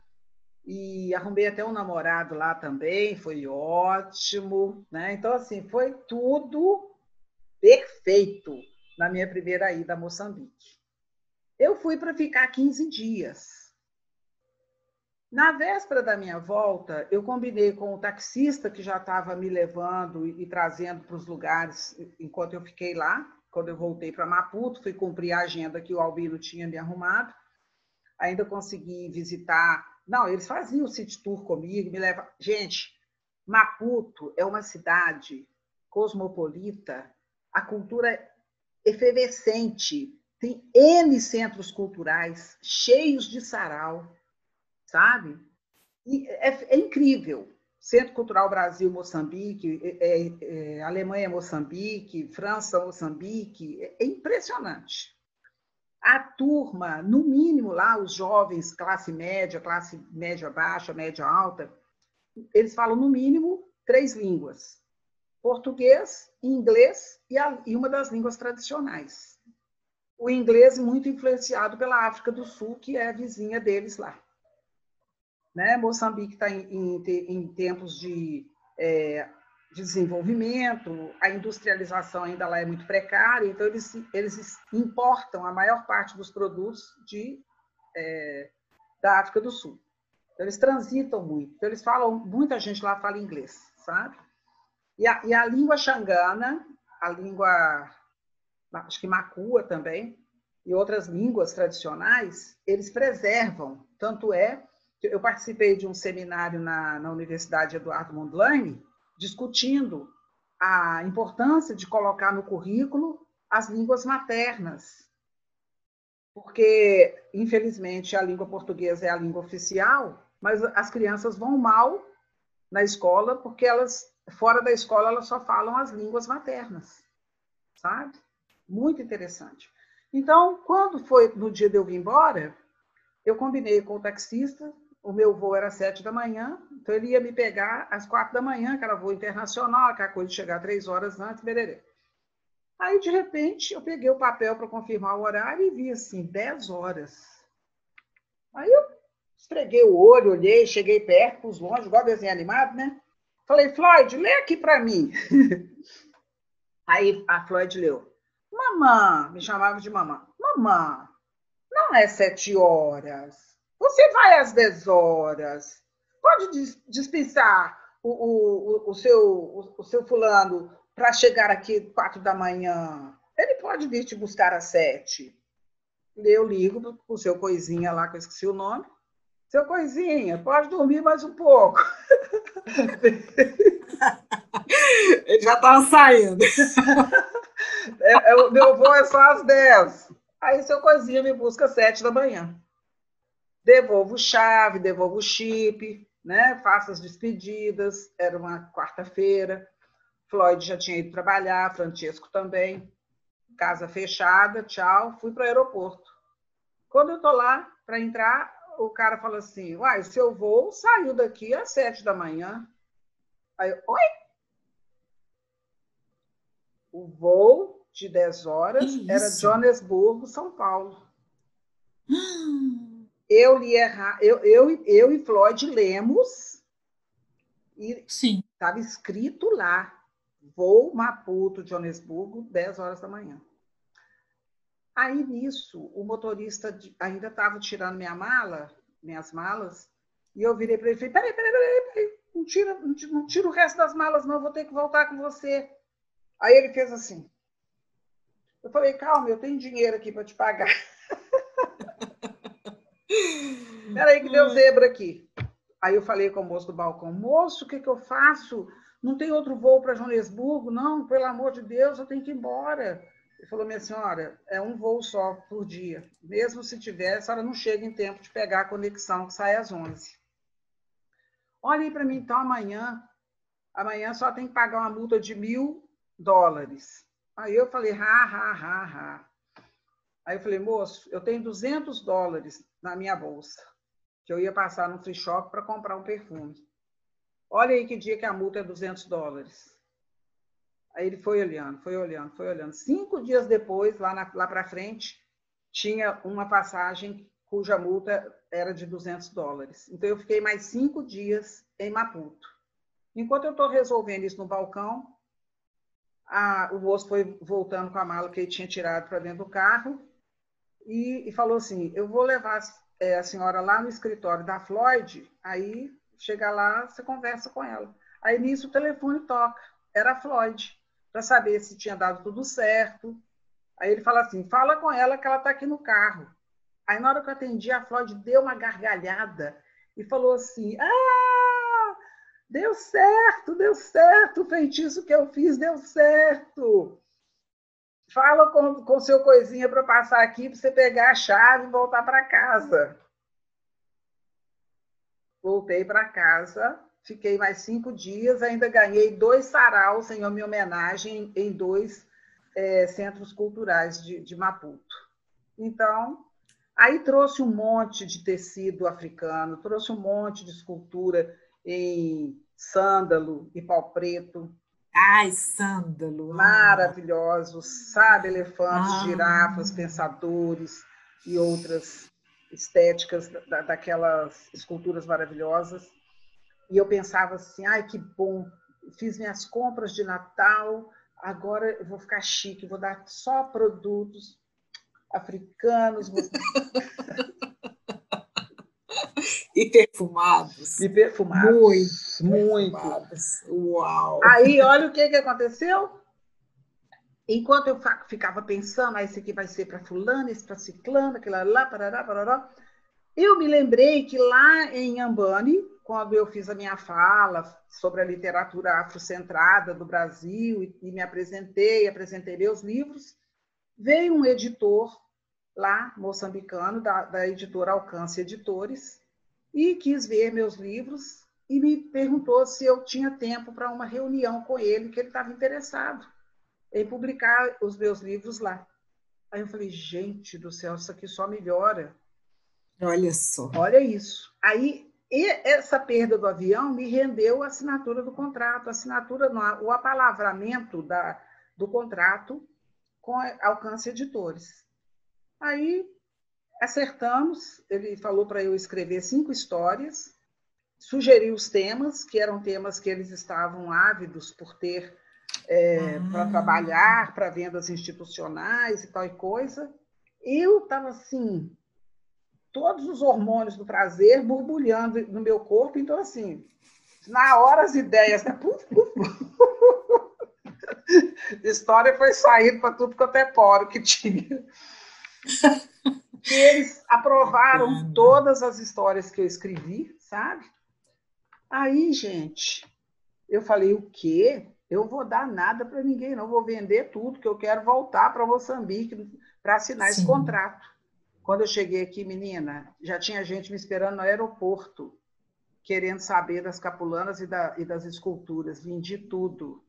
E arrumei até um namorado lá também, foi ótimo. Né? Então, assim, foi tudo perfeito na minha primeira ida a Moçambique. Eu fui para ficar 15 dias. Na véspera da minha volta, eu combinei com o taxista que já estava me levando e, e trazendo para os lugares enquanto eu fiquei lá. Quando eu voltei para Maputo, fui cumprir a agenda que o Albino tinha me arrumado. Ainda consegui visitar. Não, eles faziam o city tour comigo, me leva. Gente, Maputo é uma cidade cosmopolita, a cultura é efervescente, tem N centros culturais cheios de sarau sabe? E é, é incrível. Centro Cultural Brasil Moçambique, é, é, é Alemanha Moçambique, França Moçambique, é, é impressionante. A turma, no mínimo lá, os jovens, classe média, classe média baixa, média alta, eles falam no mínimo três línguas: português, inglês e, a, e uma das línguas tradicionais. O inglês muito influenciado pela África do Sul, que é vizinha deles lá. Né? Moçambique está em, em, em, tempos de, é, de, desenvolvimento, a industrialização ainda lá é muito precária, então eles, eles importam a maior parte dos produtos de, é, da África do Sul. Então, eles transitam muito, então, eles falam, muita gente lá fala inglês, sabe? E a, e a língua xangana, a língua, acho que macua também, e outras línguas tradicionais, eles preservam, tanto é eu participei de um seminário na, na Universidade Eduardo Mondlane, discutindo a importância de colocar no currículo as línguas maternas, porque, infelizmente, a língua portuguesa é a língua oficial, mas as crianças vão mal na escola porque elas, fora da escola, elas só falam as línguas maternas, sabe? Muito interessante. Então, quando foi no dia de eu vir embora, eu combinei com o taxista o meu voo era sete da manhã, então ele ia me pegar às quatro da manhã, que era voo internacional, aquela coisa de chegar três horas antes, bererê. Aí, de repente, eu peguei o papel para confirmar o horário e vi assim, dez horas. Aí eu esfreguei o olho, olhei, cheguei perto, pus longe, igual desenho animado, né? Falei, Floyd, lê aqui para mim. Aí a Floyd leu. Mamã, me chamava de mamã. Mamã, não é sete horas. Você vai às 10 horas, pode dispensar o, o, o, seu, o, o seu fulano para chegar aqui quatro da manhã. Ele pode vir te buscar às sete. Eu ligo para o seu coisinha lá, que eu esqueci o nome. Seu coisinha, pode dormir mais um pouco. Ele já estava saindo. É, é, meu voo é só às 10. Aí seu coisinha me busca às 7 da manhã devolvo chave, devolvo chip, né? faço as despedidas. Era uma quarta-feira. Floyd já tinha ido trabalhar, Francesco também. Casa fechada, tchau. Fui para o aeroporto. Quando eu estou lá para entrar, o cara fala assim: Uai, seu voo saiu daqui às sete da manhã. Aí eu, oi? O voo de 10 horas era Joanesburgo, São Paulo. eu li errar, eu, eu, eu e Floyd lemos e estava escrito lá, voo Maputo, Joanesburgo, 10 horas da manhã. Aí nisso, o motorista ainda estava tirando minha mala, minhas malas, e eu virei para ele e falei: peraí, peraí, peraí, peraí, não tira, não, tira, não tira o resto das malas, não, vou ter que voltar com você. Aí ele fez assim. Eu falei: calma, eu tenho dinheiro aqui para te pagar. Peraí que deu zebra aqui. Aí eu falei com o moço do balcão, moço, o que, que eu faço? Não tem outro voo para Joanesburgo? Não, pelo amor de Deus, eu tenho que ir embora. Ele falou, minha senhora, é um voo só por dia. Mesmo se tiver, a senhora não chega em tempo de pegar a conexão que sai às 11. Olha aí para mim, então, amanhã. Amanhã só tem que pagar uma multa de mil dólares. Aí eu falei, ha, ha, ha, ha. Aí eu falei, moço, eu tenho 200 dólares na minha bolsa, que eu ia passar no free shop para comprar um perfume. Olha aí que dia que a multa é 200 dólares. Aí ele foi olhando, foi olhando, foi olhando. Cinco dias depois, lá, lá para frente, tinha uma passagem cuja multa era de 200 dólares. Então, eu fiquei mais cinco dias em Maputo. Enquanto eu estou resolvendo isso no balcão, a, o moço foi voltando com a mala que ele tinha tirado para dentro do carro e, e, falou assim: Eu vou levar é, a senhora lá no escritório da Floyd, aí chega lá, você conversa com ela. Aí nisso o telefone toca, era a Floyd para saber se tinha dado tudo certo. Aí ele fala assim: fala com ela que ela está aqui no carro. Aí na hora que eu atendi, a Floyd deu uma gargalhada e falou assim: Ah, deu certo, deu certo, o feitiço que eu fiz deu certo. Fala com, com seu coisinha para passar aqui para você pegar a chave e voltar para casa. Voltei para casa Fiquei mais cinco dias, ainda ganhei dois saraus em minha homenagem em dois é, centros culturais de, de Maputo. Então, aí trouxe um monte de tecido africano, trouxe um monte de escultura em sândalo e pau preto. Ai, sândalo! Maravilhosos, sabe? Elefantes, ah. girafas, pensadores e outras estéticas da, daquelas esculturas maravilhosas. E eu pensava assim, ai, que bom, fiz minhas compras de Natal, agora eu vou ficar chique, vou dar só produtos africanos. E perfumados. E perfumados. Muito, muito. Uau! Aí, olha o que, que aconteceu. Enquanto eu ficava pensando, ah, esse aqui vai ser para fulano, esse para ciclano, aquilo lá, parará, parará, eu me lembrei que lá em Ambani, quando eu fiz a minha fala sobre a literatura afrocentrada do Brasil e, e me apresentei, apresentei meus livros, veio um editor lá, moçambicano, da, da editora Alcance Editores, e quis ver meus livros e me perguntou se eu tinha tempo para uma reunião com ele, que ele estava interessado em publicar os meus livros lá. Aí eu falei, gente do céu, isso aqui só melhora. Olha só. Olha isso. Aí e essa perda do avião me rendeu a assinatura do contrato, a assinatura, o apalavramento da, do contrato com Alcance Editores. Aí acertamos, ele falou para eu escrever cinco histórias, sugeriu os temas, que eram temas que eles estavam ávidos por ter é, ah. para trabalhar, para vendas institucionais e tal e coisa. Eu estava assim, todos os hormônios do prazer borbulhando no meu corpo. Então, assim, na hora as ideias. Né? A história foi saindo para tudo quanto é poro que tinha. E eles aprovaram todas as histórias que eu escrevi, sabe? Aí, gente, eu falei: o quê? Eu vou dar nada para ninguém, não vou vender tudo, que eu quero voltar para Moçambique para assinar Sim. esse contrato. Quando eu cheguei aqui, menina, já tinha gente me esperando no aeroporto, querendo saber das capulanas e, da, e das esculturas. Vendi tudo.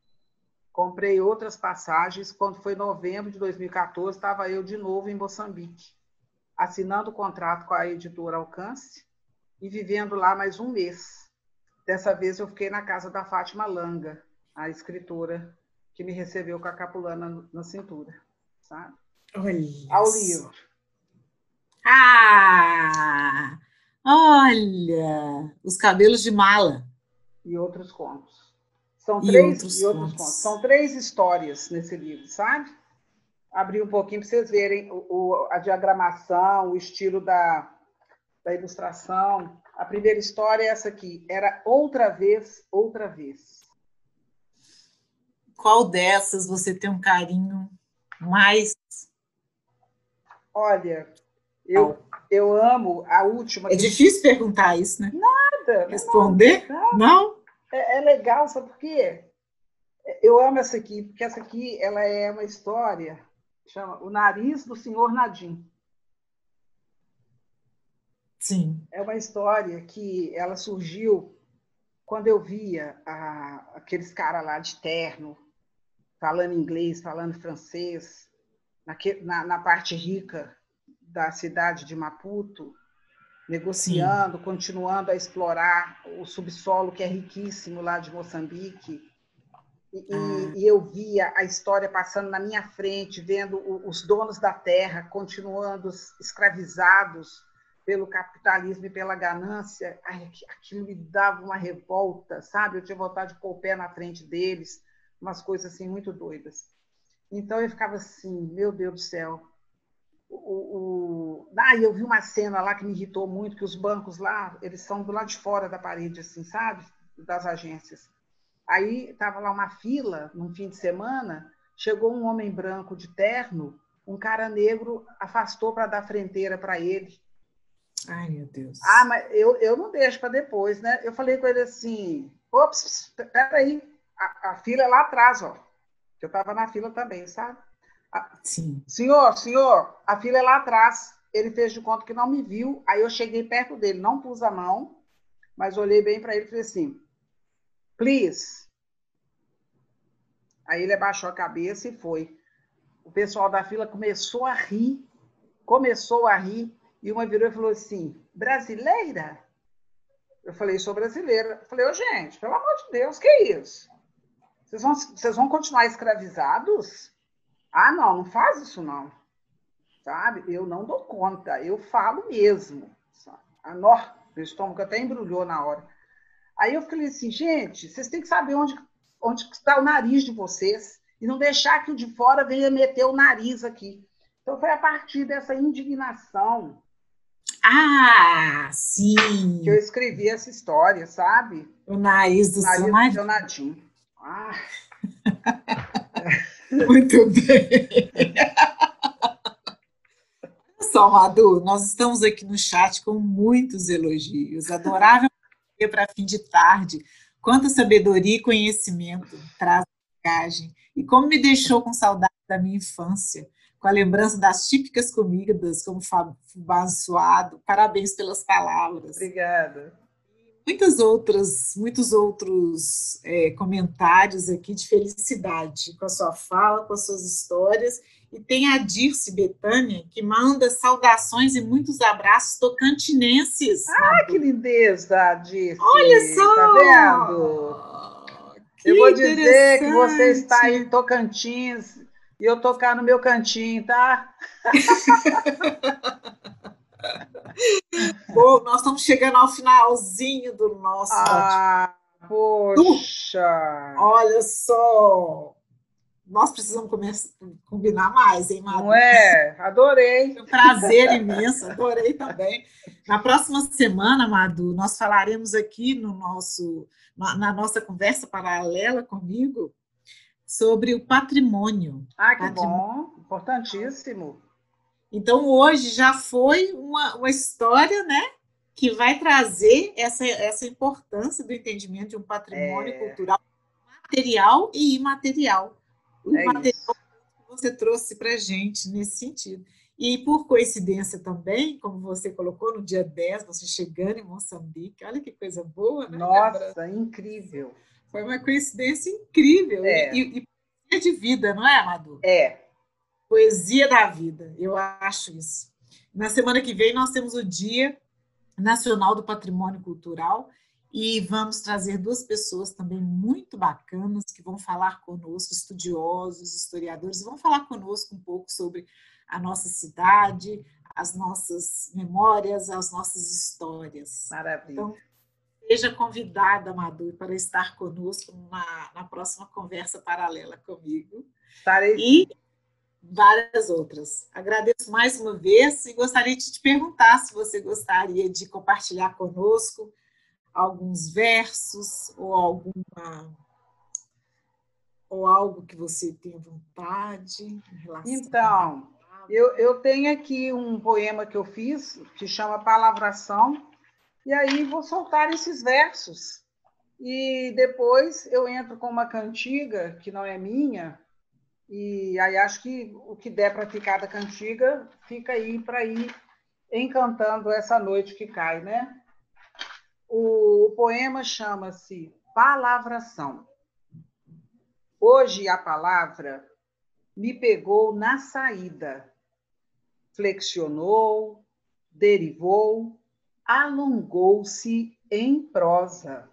Comprei outras passagens. Quando foi novembro de 2014, estava eu de novo em Moçambique, assinando o contrato com a editora Alcance e vivendo lá mais um mês. Dessa vez eu fiquei na casa da Fátima Langa, a escritora que me recebeu com a capulana na cintura, sabe? Olha Ao livro. Ah! Olha! Os cabelos de mala. E outros contos. São e três outros, e outros contos. contos. São três histórias nesse livro, sabe? Abri um pouquinho para vocês verem o, a diagramação, o estilo da, da ilustração. A primeira história é essa aqui. Era outra vez, outra vez. Qual dessas você tem um carinho mais? Olha, Eu, eu amo a última. É difícil perguntar isso, né? Nada. Responder? Não? não? É, é, legal, sabe por quê? Eu amo essa aqui, porque essa aqui ela é uma história, chama O Nariz do Senhor Nadim. Sim. É uma história que ela surgiu quando eu via a, aqueles caras lá de terno, falando inglês, falando francês, na, na parte rica da cidade de Maputo, negociando, Sim. continuando a explorar o subsolo que é riquíssimo lá de Moçambique. E, ah. e, eu via a história passando na minha frente, vendo os donos da terra continuando escravizados pelo capitalismo e pela ganância. Ai, aquilo me dava uma revolta, sabe? Eu tinha vontade de pôr o pé na frente deles, umas coisas assim muito doidas. Então eu ficava assim, meu Deus do céu, o, o... Ah, eu vi uma cena lá que me irritou muito, que os bancos lá, eles são do lado de fora da parede, assim, sabe? Das agências. Aí estava lá uma fila, num fim de semana, chegou um homem branco de terno, um cara negro afastou para dar frenteira para ele. Ai, meu Deus. Ah, mas eu, eu não deixo para depois, né? Eu falei com ele assim, ops, peraí, a, a fila é lá atrás, ó. Eu estava na fila também, sabe? Sim. Senhor, senhor, a fila é lá atrás. Ele fez de conta que não me viu. Aí eu cheguei perto dele, não pus a mão, mas olhei bem para ele e falei assim: please. Aí ele abaixou a cabeça e foi. O pessoal da fila começou a rir, começou a rir, e uma virou e falou assim: brasileira? Eu falei: sou brasileira. Eu falei: ô, oh, gente, pelo amor de Deus, que isso? Vocês vão, vocês vão continuar escravizados? Ah, não, não faz isso não. Sabe? Eu não dou conta, eu falo mesmo. A nó, meu estômago até embrulhou na hora. Aí eu falei assim, gente, vocês têm que saber onde, onde está o nariz de vocês e não deixar que o de fora venha meter o nariz aqui. Então foi a partir dessa indignação. Ah, sim! Que eu escrevi essa história, sabe? O nariz do, o nariz seu, do seu Ah. Muito bem. Só, Madu, nós estamos aqui no chat com muitos elogios. Adorável para fim de tarde. Quanta sabedoria e conhecimento traz a bagagem. E como me deixou com saudade da minha infância, com a lembrança das típicas comidas, como fubá suado. Parabéns pelas palavras. Obrigada muitas outras, muitos outros é, comentários aqui de felicidade com a sua fala, com as suas histórias. E tem a Dirce Betânia, que manda saudações e muitos abraços tocantinenses. Ah, que lindeza, Dirce! Olha só! Tá vendo? Que eu vou dizer que você está em Tocantins e eu tocar no meu cantinho, tá? Bom, nós estamos chegando ao finalzinho do nosso. Ah, poxa! Olha só! Nós precisamos começar, combinar mais, hein, Madu? Não é? Adorei. Foi um prazer imenso, adorei também. Na próxima semana, Madu, nós falaremos aqui no nosso, na nossa conversa paralela comigo sobre o patrimônio. Ah, que patrimônio. bom, importantíssimo. Então, hoje já foi uma, uma história, né? Que vai trazer essa, essa importância do entendimento de um patrimônio é. cultural material e imaterial. O é material que você trouxe para a gente nesse sentido. E por coincidência também, como você colocou no dia 10, você chegando em Moçambique, olha que coisa boa, né? Nossa, incrível. Foi uma coincidência incrível. É. E, e de vida, não é, Amador? É, Poesia da vida, eu acho isso. Na semana que vem nós temos o Dia Nacional do Patrimônio Cultural e vamos trazer duas pessoas também muito bacanas que vão falar conosco, estudiosos, historiadores, vão falar conosco um pouco sobre a nossa cidade, as nossas memórias, as nossas histórias. Maravilha. Então, seja convidada, Madu, para estar conosco na, na próxima conversa paralela comigo. Estarei. E várias outras. Agradeço mais uma vez e gostaria de te perguntar se você gostaria de compartilhar conosco alguns versos ou alguma ou algo que você tenha vontade em relação então Eu, eu tenho aqui um poema que eu fiz, que chama Palavração, e aí vou soltar esses versos. E depois eu entro com uma cantiga, que não é minha, e aí acho que o que der para ficar da cantiga fica aí para ir encantando essa noite que cai, né? O, poema chama-se Palavração. Hoje a palavra me pegou na saída, flexionou, derivou, alongou-se em prosa,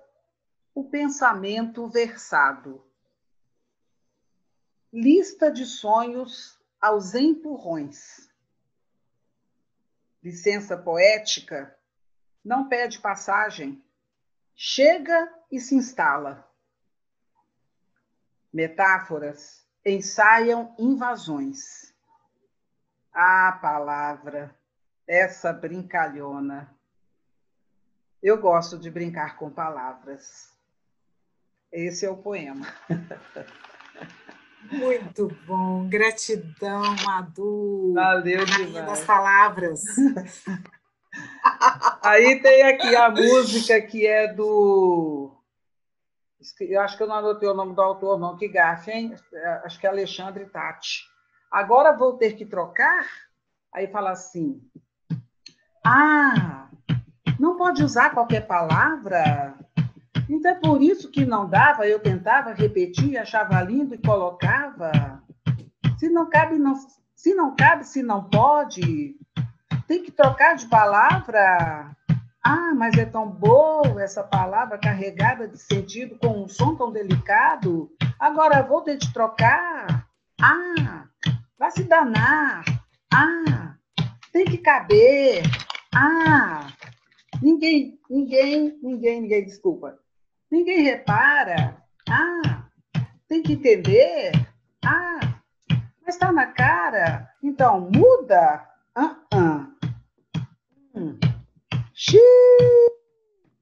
o pensamento versado. Lista de sonhos aos empurrões. Licença poética não pede passagem, chega e se instala. Metáforas ensaiam invasões. A palavra, essa brincalhona. Eu gosto de brincar com palavras. Esse é o poema. Muito bom, gratidão, Madu. Valeu demais. das palavras. Aí tem aqui a música que é do. Eu acho que eu não anotei o nome do autor, não. Que gafe, hein? É, acho que é Alexandre Tati. Agora vou ter que trocar? Aí fala assim. Ah, não pode usar qualquer palavra? Então é por isso que não dava, eu tentava repetir, achava lindo e colocava. Se não cabe, não, se não cabe, se não pode, tem que trocar de palavra. Ah, mas é tão boa essa palavra carregada de sentido com um som tão delicado. Agora vou ter de trocar. Ah, vai se danar. Ah, tem que caber. Ah, ninguém, ninguém, ninguém, ninguém, desculpa. Ninguém repara. Ah, tem que entender. Ah, mas está na cara. Então muda. Ah, ah. Hum.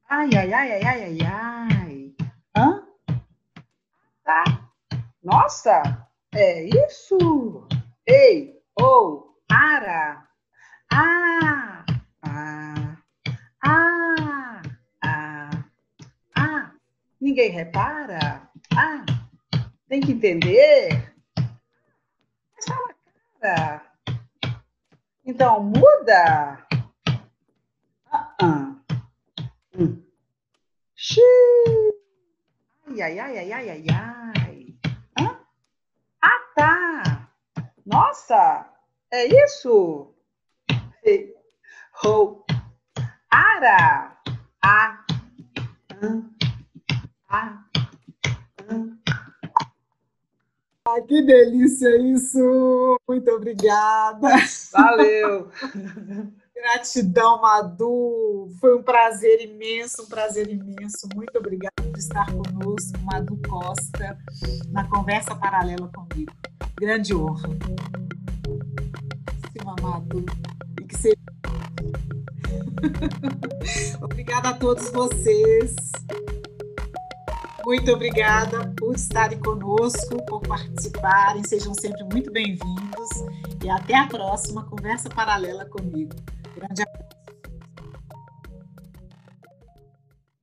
Ai, ai, ai, ai, ai, ai, ai. Hã? Tá. Nossa, é isso? Ei, ou, oh, ara. Ah, ah, ah, ah. Ninguém repara? Ah, tem que entender. Está na cara. Então, muda. Ah, ah. Hum. Ai, ai, ai, ai, ai, ai, ai. Hã? Ah, tá. Nossa, é isso? Ei, ho, ara, a, an, a, an. Ah, que delícia isso! Muito obrigada. Valeu. Gratidão, Madu. Foi um prazer imenso, um prazer imenso. Muito obrigada por estar conosco, Madu Costa, na conversa paralela comigo. Grande honra. Cima, Madu. E que seja. Obrigada a todos vocês. Muito obrigada por estarem conosco, por participarem. Sejam sempre muito bem-vindos. E até a próxima conversa paralela comigo. Grande abraço.